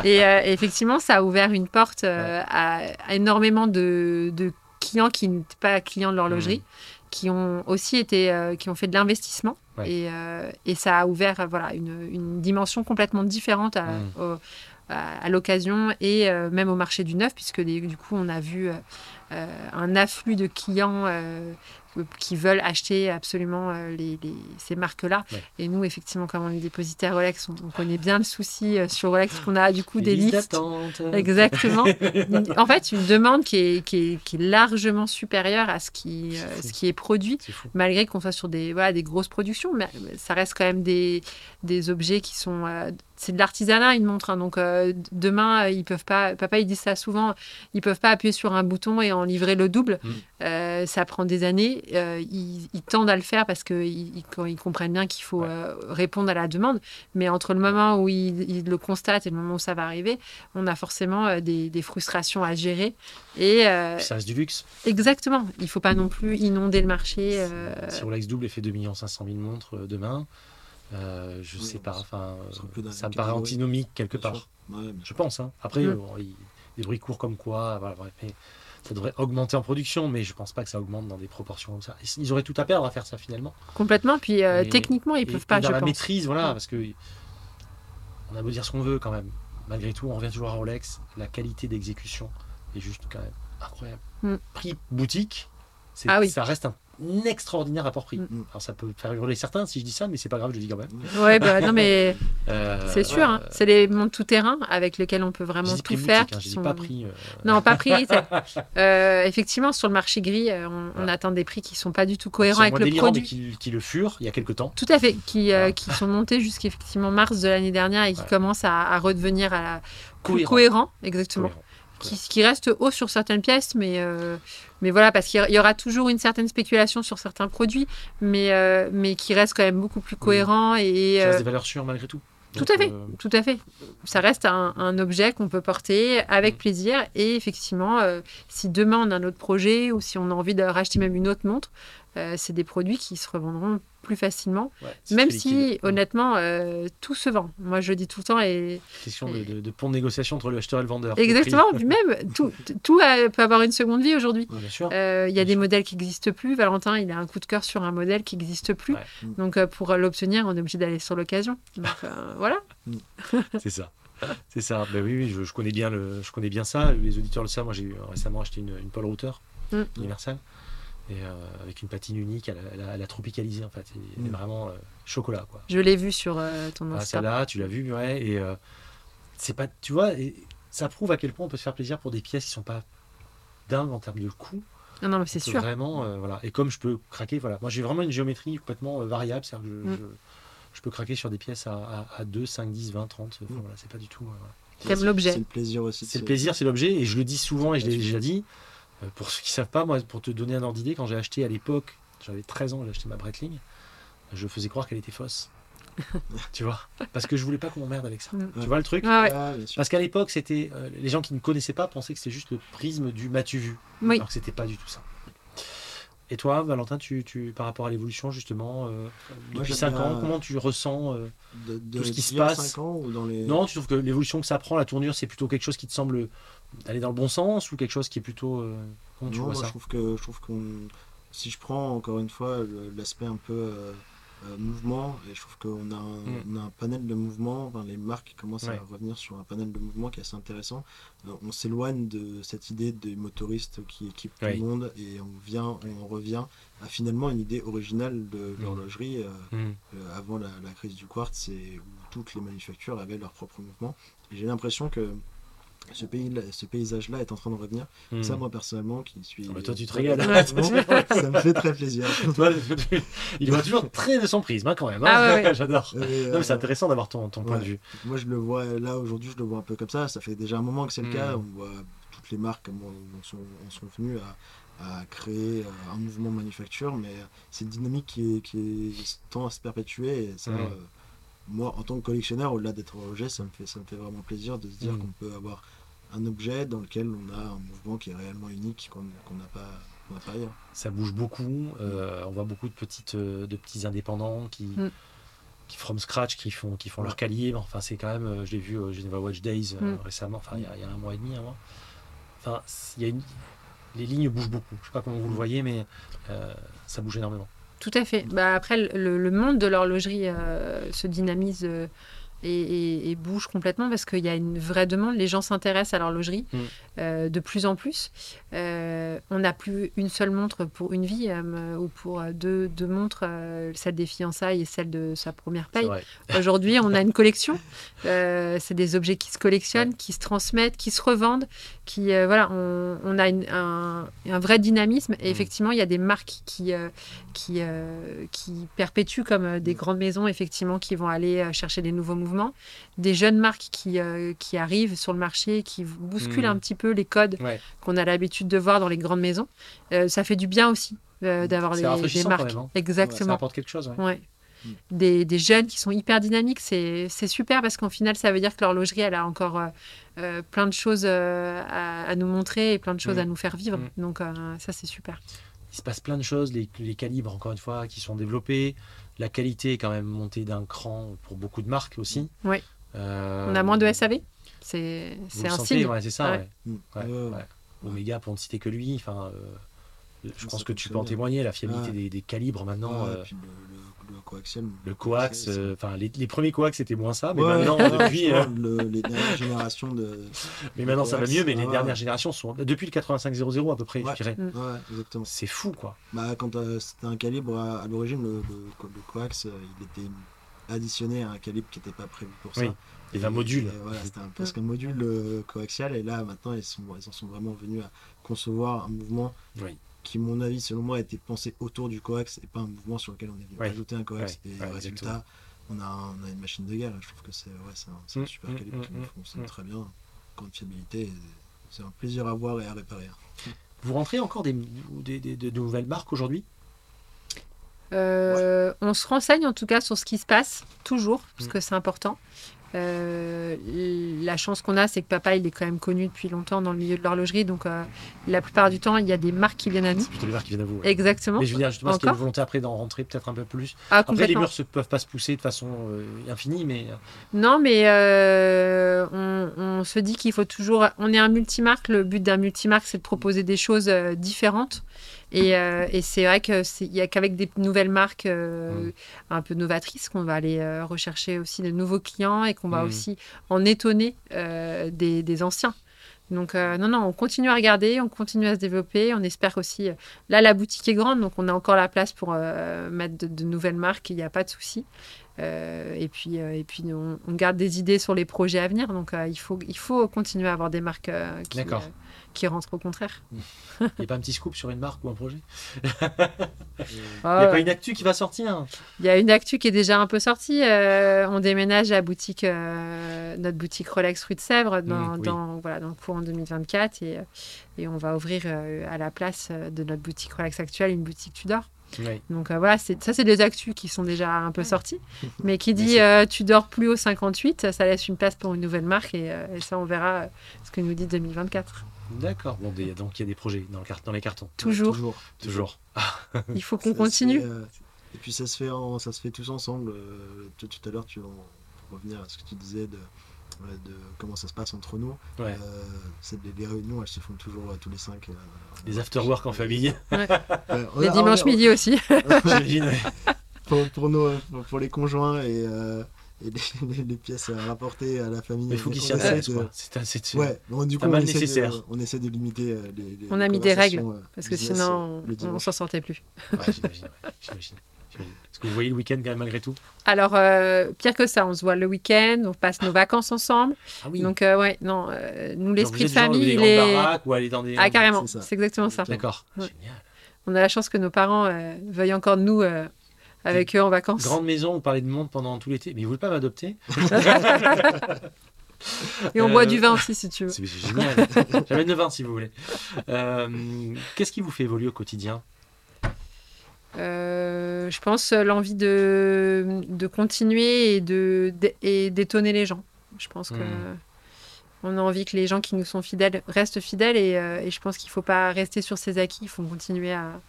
Et euh, effectivement, ça a ouvert une porte à, énormément de, clients qui n'étaient pas clients de l'horlogerie. Mm qui ont aussi été, euh, qui ont fait de l'investissement. Et, euh, et, ça a ouvert euh, voilà, une, une dimension complètement différente à. À, l'occasion et même au marché du neuf, puisque du coup, on a vu un afflux de clients qui veulent acheter absolument euh, les, ces marques-là. Et nous, effectivement, comme on est dépositaire Rolex, on, connaît bien le souci euh, sur Rolex qu'on a du coup des listes. Exactement. en fait, une demande qui est, qui est, qui est largement supérieure à ce qui, euh, ce qui est produit, malgré qu'on soit sur des, voilà, des grosses productions. Mais ça reste quand même des, des objets qui sont c'est de l'artisanat une montre hein. donc demain ils peuvent pas papa il dit ça souvent ils peuvent pas appuyer sur un bouton et en livrer le double mm. ça prend des années euh, ils, tendent à le faire parce qu'ils ils, comprennent bien qu'il faut euh, répondre à la demande. Mais entre le moment où ils, le constatent et le moment où ça va arriver, on a forcément euh, des, frustrations à gérer. Et, ça reste du luxe. Exactement. Il ne faut pas non plus inonder le marché. Si Rolex double et fait 2 500 000 montres demain, je sais pas, enfin, ça me paraît antinomique quelque part. je pense. Hein. Après, mm. des bruits courts comme quoi, voilà, ça devrait augmenter en production, mais je pense pas que ça augmente dans des proportions comme ça. Ils auraient tout à perdre à faire ça finalement. Complètement. Puis euh, techniquement, ils peuvent pas. Dans la maîtrise, voilà, parce que on a beau dire ce qu'on veut quand même. Malgré tout, on revient toujours à Rolex. La qualité d'exécution est juste quand même incroyable. Mm. Prix boutique, ah oui. ça reste un extraordinaire rapport prix. Mm. Alors ça peut faire hurler certains si je dis ça, mais c'est pas grave, je le dis quand même. Ouais, bah non mais euh, c'est sûr, hein. c'est les montres tout terrain avec lesquels on peut vraiment tout faire. Hein, sont... pas pris. Euh. Non, pas pris. euh, effectivement, sur le marché gris, euh, on, atteint des prix qui sont pas du tout cohérents avec le produit. Qui, qui, le furent il y a quelques temps. Tout à fait, qui, qui sont montés jusqu'effectivement mars de l'année dernière et qui commencent à, redevenir à la... cohérent. cohérent exactement qui, qui, reste haut sur certaines pièces, mais, euh, mais voilà, parce qu'il y aura toujours une certaine spéculation sur certains produits, mais, euh, mais qui reste quand même beaucoup plus cohérent. Et, ça reste euh, des valeurs sûres malgré tout. Tout à fait, tout à fait. Ça reste un, un objet qu'on peut porter avec mm. plaisir. Et effectivement, si demain on a un autre projet ou si on a envie de racheter même une autre montre, c'est des produits qui se revendront plus facilement. même si, honnêtement, euh, tout se vend. Moi, je dis tout le temps. Et, Question De, de, pont de négociation entre le acheteur et le vendeur. Exactement. même, tout, tout peut avoir une seconde vie aujourd'hui. Euh, il y a des modèles qui n'existent plus. Valentin, il a un coup de cœur sur un modèle qui n'existe plus. Donc, euh, pour l'obtenir, on est obligé d'aller sur l'occasion. voilà. C'est ça. C'est ça. Ben oui, oui je, connais bien le, je connais bien ça. Les auditeurs le savent. Moi, j'ai récemment acheté une, une Paul Router mm. universelle et euh, avec une patine unique, elle, a tropicalisé en fait. Elle est mm. vraiment euh, chocolat quoi. Je l'ai vu sur euh, ton ah, Insta. là, tu l'as vu, ouais. Et c'est pas, tu vois, et ça prouve à quel point on peut se faire plaisir pour des pièces qui sont pas dingues en termes de coût. Non, non, mais c'est sûr. Vraiment, voilà. Et comme je peux craquer, voilà. Moi, j'ai vraiment une géométrie complètement variable, c'est-à-dire que mm. je, peux craquer sur des pièces à, à, 2, 5, 10, 20, 30. voilà, c'est pas du tout. T'aimes l'objet. C'est le plaisir aussi. C'est le plaisir, c'est l'objet. Et je le dis souvent, et je l'ai déjà dit. Euh, pour ceux qui ne savent pas, moi, pour te donner un ordre d'idée, quand j'ai acheté à l'époque, j'avais 13 ans, j'ai acheté ma Breitling, je faisais croire qu'elle était fausse. tu vois? Parce que je voulais pas qu'on m'emmerde avec ça. Tu vois le truc? Ah Parce qu'à l'époque, c'était euh, les gens qui ne connaissaient pas pensaient que c'était juste le prisme du m'as-tu vu? Oui. Alors que c'était pas du tout ça. Et toi, Valentin, tu, tu par rapport à l'évolution justement euh, depuis 5 ans, comment tu ressens de, tout ce qui se passe ans, ou dans les... Non, tu trouves que l'évolution que ça prend, la tournure, c'est plutôt quelque chose qui te semble aller dans le bon sens ou quelque chose qui est plutôt. Euh, comment tu vois ça je trouve que je trouve qu'on si je prends encore une fois l'aspect un peu euh, euh, mouvement, et je trouve qu'on a, un, mm. a un panel de mouvement, enfin, les marques commencent à revenir sur un panel de mouvement qui est assez intéressant. on s'éloigne de cette idée des motoristes qui équipent tout le monde et on vient, on revient à finalement une idée originale de mm. l'horlogerie mm. avant la, la, crise du quartz et où toutes les manufactures avaient leur propre mouvement. Et j'ai l'impression que ce, pays, ce paysage-là est en train de revenir. Ça, hmm. moi, personnellement, qui suis. Ah bah toi, tu te régales. ça me fait très plaisir. il voit toujours très de son prisme, hein, quand même. Hein. Ah J'adore. c'est euh, intéressant d'avoir ton, ton point de vue. Moi, je le vois, là, aujourd'hui, je le vois un peu comme ça. Ça fait déjà un moment que c'est le cas. Hmm. On voit toutes les marques on, sont, on sont venues à, à, créer euh, un mouvement manufacture, mais c'est une dynamique qui, est, qui tend à se perpétuer. Et ça, hmm. euh, moi, en tant que collectionneur, au-delà d'être objet, ça me, fait, ça me fait vraiment plaisir de se dire qu'on peut avoir un objet dans lequel on a un mouvement qui est réellement unique, qu'on n'a pas, pas, ailleurs. Ça bouge beaucoup, euh, on voit beaucoup de, petites, euh, de petits indépendants qui, mm. qui from scratch, qui font, qui font leur calibre. Enfin, c'est quand même, euh, je l'ai vu au Geneva Watch Days mm. récemment, enfin, il y, y, a un mois et demi, un mois. Enfin, il y a une... les lignes bougent beaucoup. Je sais pas comment vous le voyez, mais ça bouge énormément. Tout à fait. Bah, après, le, le monde de l'horlogerie se dynamise et, bouge complètement parce qu'il y a une vraie demande. Les gens s'intéressent à l'horlogerie mm. euh, de plus en plus. Euh, on n'a plus une seule montre pour une vie euh, ou pour deux, deux montres, celle des fiançailles et celle de sa première paye. Aujourd'hui, on a une collection. c'est des objets qui se collectionnent, qui se transmettent, qui se revendent. Qui, voilà, on, a un, un, vrai dynamisme. Et mm. effectivement, il y a des marques qui, qui, qui perpétuent comme des grandes maisons, effectivement, qui vont aller chercher des nouveaux mouvements des jeunes marques qui, euh, qui arrivent sur le marché, qui bousculent un hmm. petit peu les codes qu'on a l'habitude de voir dans les grandes maisons. Euh, ça fait du bien aussi euh, d'avoir des, marques. Hein. Exactement. ça apporte quelque chose. Ouais. Hmm. Des, des, jeunes qui sont hyper dynamiques, c'est super parce qu'en final, ça veut dire que l'horlogerie, elle a encore plein de choses à, nous montrer et plein de choses hmm. à nous faire vivre. Donc, ça, c'est super. Il se passe plein de choses, les, les, calibres, encore une fois, qui sont développés. La qualité est quand même montée d'un cran pour beaucoup de marques aussi. Oui. Euh, On a moins de SAV C'est un signe. c'est ça. Omega, pour ne citer que lui. Enfin, euh, je pense que tu peux en témoigner, la fiabilité des, calibres maintenant. Euh, le coaxial. Le coax, euh, enfin les, les, premiers coax c'était moins ça, mais maintenant depuis euh, les dernières générations de. Mais maintenant ça va mieux, mais les dernières générations sont depuis le 8500 à peu près, je dirais. Ouais, exactement. C'est fou quoi. Bah quand euh, c'était un calibre à, l'origine, le, le, coax, il était additionné à un calibre qui n'était pas prévu pour ça. Oui. Il y avait un module. voilà, c'était un, presque un module coaxial, et là maintenant ils, sont, ils en sont vraiment venus à concevoir un mouvement oui qui, mon avis, selon moi, a été pensé autour du coax et pas un mouvement sur lequel on est venu ajouter un coax. et résultat, on a, on a, une machine de guerre. Je trouve que c'est ouais, un, un, super mmh, calibre qui mmh, fonctionne mmh. très bien. Grande fiabilité, c'est un plaisir à voir et à réparer. Vous rentrez encore des, des, des de nouvelles marques aujourd'hui? Euh, On se renseigne en tout cas sur ce qui se passe, toujours, parce que c'est important. Euh, la chance qu'on a, c'est que papa, il est quand même connu depuis longtemps dans le milieu de l'horlogerie. Donc, euh, la plupart du temps, il y a des marques qui viennent à nous. C'est plutôt les marques qui viennent à vous. Exactement. Mais je veux dire, justement, qu'il y a une volonté après d'en rentrer peut-être un peu plus? Ah, Après, les murs ne peuvent pas se pousser de façon euh, infinie, mais. Non, mais on, on, se dit qu'il faut toujours. On est un multimarque. Le but d'un multimarque, c'est de proposer des choses différentes. Euh, et, c'est vrai qu'il n'y a qu'avec des nouvelles marques euh, un peu novatrices qu'on va aller euh, rechercher aussi de nouveaux clients et qu'on va aussi en étonner des, anciens. Donc non, non, on continue à regarder, on continue à se développer. On espère aussi... là, la boutique est grande, donc on a encore la place pour mettre de, nouvelles marques, il n'y a pas de souci. et puis, et puis on, on, garde des idées sur les projets à venir. Donc il, faut, il faut continuer à avoir des marques qui, qui rentre au contraire. Il n'y a pas un petit scoop sur une marque ou un projet? Il n'y a pas une actu qui va sortir? Il y a une actu qui est déjà un peu sortie. Euh, on déménage à boutique, euh, notre boutique Rolex Rue de Sèvres dans, mmh, dans, voilà, dans le courant 2024 et, et on va ouvrir euh, à la place de notre boutique Rolex actuelle une boutique Tudor. Donc voilà, ça c'est des actus qui sont déjà un peu sortis. Mais qui dit tu dors plus au 58, ça laisse une place pour une nouvelle marque et, et ça on verra ce que nous dit 2024. D'accord. Bon, donc il y a des projets dans, le dans les cartons. Toujours. toujours. il faut qu'on continue. Euh, et puis ça se fait, ça se fait tous ensemble. Euh, tout, à l'heure, tu vas revenir à ce que tu disais de, de comment ça se passe entre nous. Ouais. Euh, les, réunions, elles se font toujours tous les cinq. les after-work en famille. les dimanches midi aussi. pour, pour, nos, pour les conjoints et et les, pièces à rapporter à la famille. il faut qu'ils s'y intéressent. C'est ouais, du coup, on essaie, de, on essaie de limiter euh, les, On a mis des règles, euh, parce que sinon, on, ne s'en sortait plus. Ouais, j'imagine. Est-ce que vous voyez le week-end quand même malgré tout? Alors, euh, pire que ça, on se voit le week-end, on passe nos vacances ensemble. Ah oui. Donc, euh, ouais, non, euh, nous, l'esprit vous de famille, des il grandes est. baraques ou aller dans des. Ah, carrément, C'est exactement ça. D'accord. Ouais. Génial. On a la chance que nos parents euh, veuillent encore nous euh, avec eux en vacances. Grande maison, on parlait de monde pendant tout l'été. Mais ils voulaient pas m'adopter Et on Euh, boit du vin aussi, si tu veux. C'est génial. J'amène le vin si vous voulez. Euh, Qu'est-ce qui vous fait évoluer au quotidien? Euh, je pense euh, l'envie de, de continuer et de et d'étonner les gens. Je pense que Hmm. on a envie que les gens qui nous sont fidèles restent fidèles et, euh, et je pense qu'il ne faut pas rester sur ses acquis. Il faut continuer à,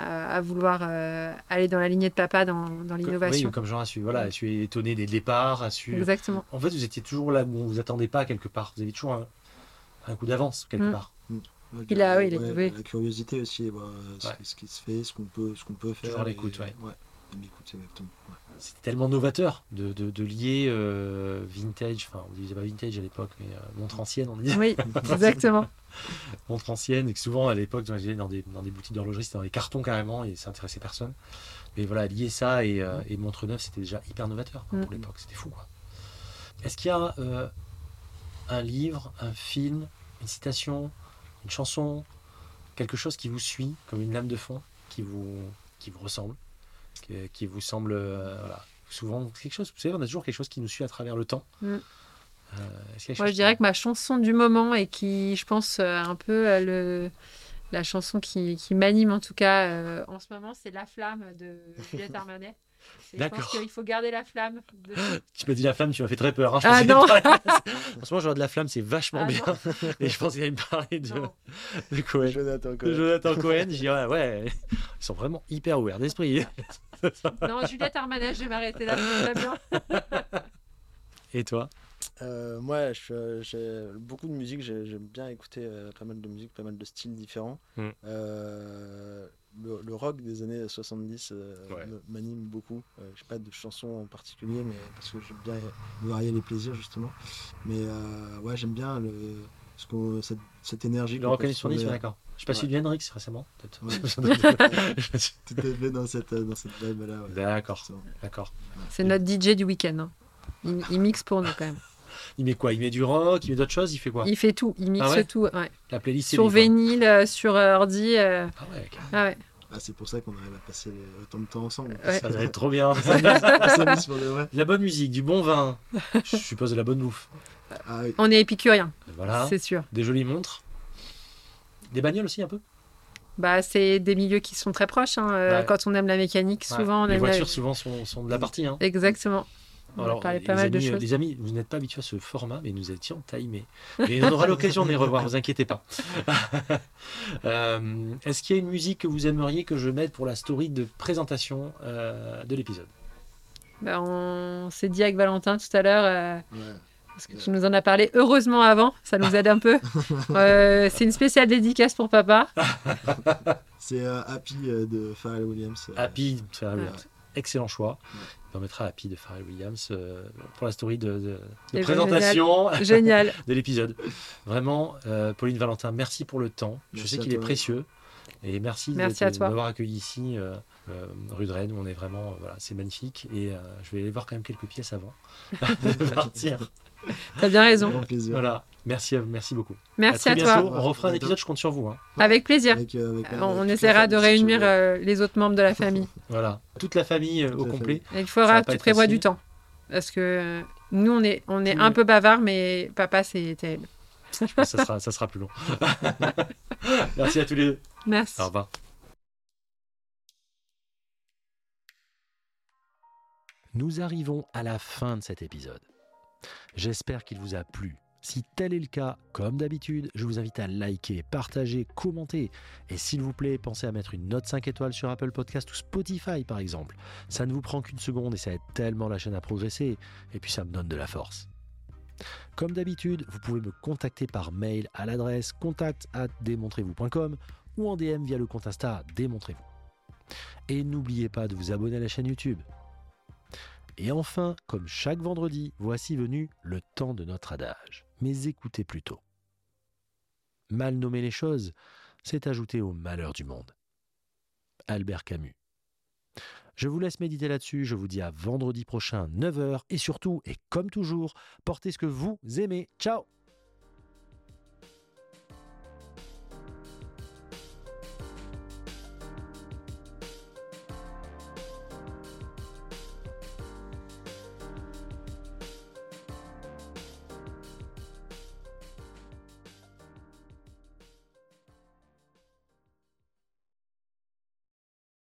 à, à vouloir euh, aller dans la lignée de papa dans, dans l'innovation. Oui, comme Jean a su, voilà, a su étonner des départs, a su. Exactement. En fait, vous étiez toujours là où on vous attendait pas quelque part. Vous avez toujours un, un coup d'avance quelque Mm. part. Ouais, Il a- oui, il ouais, oui. La curiosité aussi, voilà, ce, Ouais. ce qui se fait, ce qu'on peut, ce qu'on peut faire. Toujours l'écoute, ouais. L'écoute, exactement. ouais. C'était tellement novateur de, de, de lier euh, vintage, enfin on disait pas vintage à l'époque, mais euh, montre ancienne, on disait Oui, exactement. montre ancienne, et que souvent à l'époque dans, dans des, dans des boutiques d'horlogerie c'était dans les cartons carrément et ça intéressait personne. Mais voilà, lier ça et, euh, et montre neuve c'était déjà hyper novateur quoi, pour Mm. l'époque, c'était fou quoi. Est-ce qu'il y a euh, un livre, un film, une citation, une chanson, quelque chose qui vous suit comme une lame de fond, qui vous, qui vous ressemble, qui, qui vous semble euh, voilà, souvent quelque chose, vous savez, on a toujours quelque chose qui nous suit à travers le temps. Mm. Euh, Moi, je dirais que ma chanson du moment et qui, je pense, euh, un peu euh, le, la chanson qui, qui m'anime en tout cas euh, en ce moment, c'est La Flamme de Juliette Armanet. Et Je D'accord. pense qu'il faut garder la flamme. de- Tu m'as dit la flamme, tu m'as fait très peur. hein. Je Ah non. En ce moment, genre de la flamme, c'est vachement Ah bien. non. Et je pense qu'il allait me parler de, de Cohen. Jonathan De Cohen. Jonathan Cohen. Je dis, ouais, ouais, ils sont vraiment hyper ouverts d'esprit. Non, Juliette Armanet, je vais m'arrêter là. Et toi? Euh, moi, je- j'ai beaucoup de musique. j'ai- J'aime bien écouter euh, pas mal de musique, pas mal de styles différents. Mm. Euh, le, le rock des années 70 euh, Ouais. me- m'anime beaucoup. Euh, j'ai pas de chanson en particulier, mais parce que j'aime bien varier les plaisirs justement. Mais euh, ouais, j'aime bien le, ce qu'on- cette, cette énergie. Le rock d'accord. Je suis pas Ouais. suivi Hendrix récemment, peut-être. Ouais. Tout à fait dans cette dans cette vibe là. Ouais. D'accord, d'accord. C'est notre DJ du week-end. hein. Il, il mixe pour nous quand même. Il met quoi? Il met du rock, il met d'autres choses, il fait quoi? Il fait tout, il mixe Ah ouais? tout. ouais. La playlist c'est Sur vinyle, euh, sur euh, ordi. euh, Ah ouais, ah ouais. Ah, c'est pour ça qu'on arrive à passer autant de temps ensemble. Ouais. ça va être trop bien. La bonne musique, du bon vin, je suppose de la bonne bouffe. Ah oui. On est épicurien, Voilà, c'est sûr. des jolies montres. Des bagnoles aussi un peu? Bah, c'est des milieux qui sont très proches. hein. Euh, Ouais. Quand on aime la mécanique, Ouais. souvent on Les aime la- voitures souvent sont, sont de la partie. Hein. Exactement. On Alors, a les pas mal amis, de euh, choses. Les amis, vous n'êtes pas habitués à ce format, mais nous étions timés. Et on aura l'occasion de les revoir, vous inquiétez pas. Euh, Est-ce qu'il y a une musique que vous aimeriez que je mette pour la story de présentation euh, de l'épisode? Bah, on s'est dit avec Valentin tout à l'heure, euh, Ouais. Parce que tu nous en as parlé heureusement avant, ça nous aide un peu. Euh, c'est une spéciale dédicace pour papa. C'est euh, Happy de Pharrell Williams. Happy de Pharrell Ouais. Williams. Excellent choix. Ouais. On mettra Happy de Pharrell Williams euh, pour la story de, de- de présentation Génial. de l'épisode. Vraiment, euh, Pauline Valentin, merci pour le temps. Je sais qu'il est précieux. Et merci, Merci de, à toi. de m'avoir accueilli ici, euh, euh, rue de Rennes, on est vraiment, euh, voilà, c'est magnifique. Et euh, je vais aller voir quand même quelques pièces avant de partir. T'as bien raison. Grand plaisir. Voilà, merci, merci beaucoup. Merci à toi. bientôt. On refera un épisode, je compte sur vous. hein. Avec plaisir. Avec, euh, avec, Euh, On essaiera de réunir euh, les autres membres de la famille. Voilà, toute la famille euh, Toute au la complet. Et il faudra que tu prévois facile. du temps. Parce que euh, nous, on est, on est un peu bavard, mais papa, c'est terrible. Je pense que ça sera, ça sera plus long. merci à tous les deux. Merci. Au revoir. Nous arrivons à la fin de cet épisode. J'espère qu'il vous a plu. Si tel est le cas, comme d'habitude, je vous invite à liker, partager, commenter. Et s'il vous plaît, pensez à mettre une note 5 étoiles sur Apple Podcast ou Spotify par exemple. Ça ne vous prend qu'une seconde et ça aide tellement la chaîne à progresser. Et puis ça me donne de la force. Comme d'habitude, vous pouvez me contacter par mail à l'adresse contact at démontrez-vous.com ou en DM via le compte Insta Démontrez-vous. Et n'oubliez pas de vous abonner à la chaîne YouTube. Et enfin, comme chaque vendredi, voici venu le temps de notre adage. Mais écoutez plutôt. Mal nommer les choses, c'est ajouter au malheur du monde. Albert Camus. Je vous laisse méditer là-dessus, je vous dis à vendredi prochain 9h et surtout, et comme toujours, portez ce que vous aimez. Ciao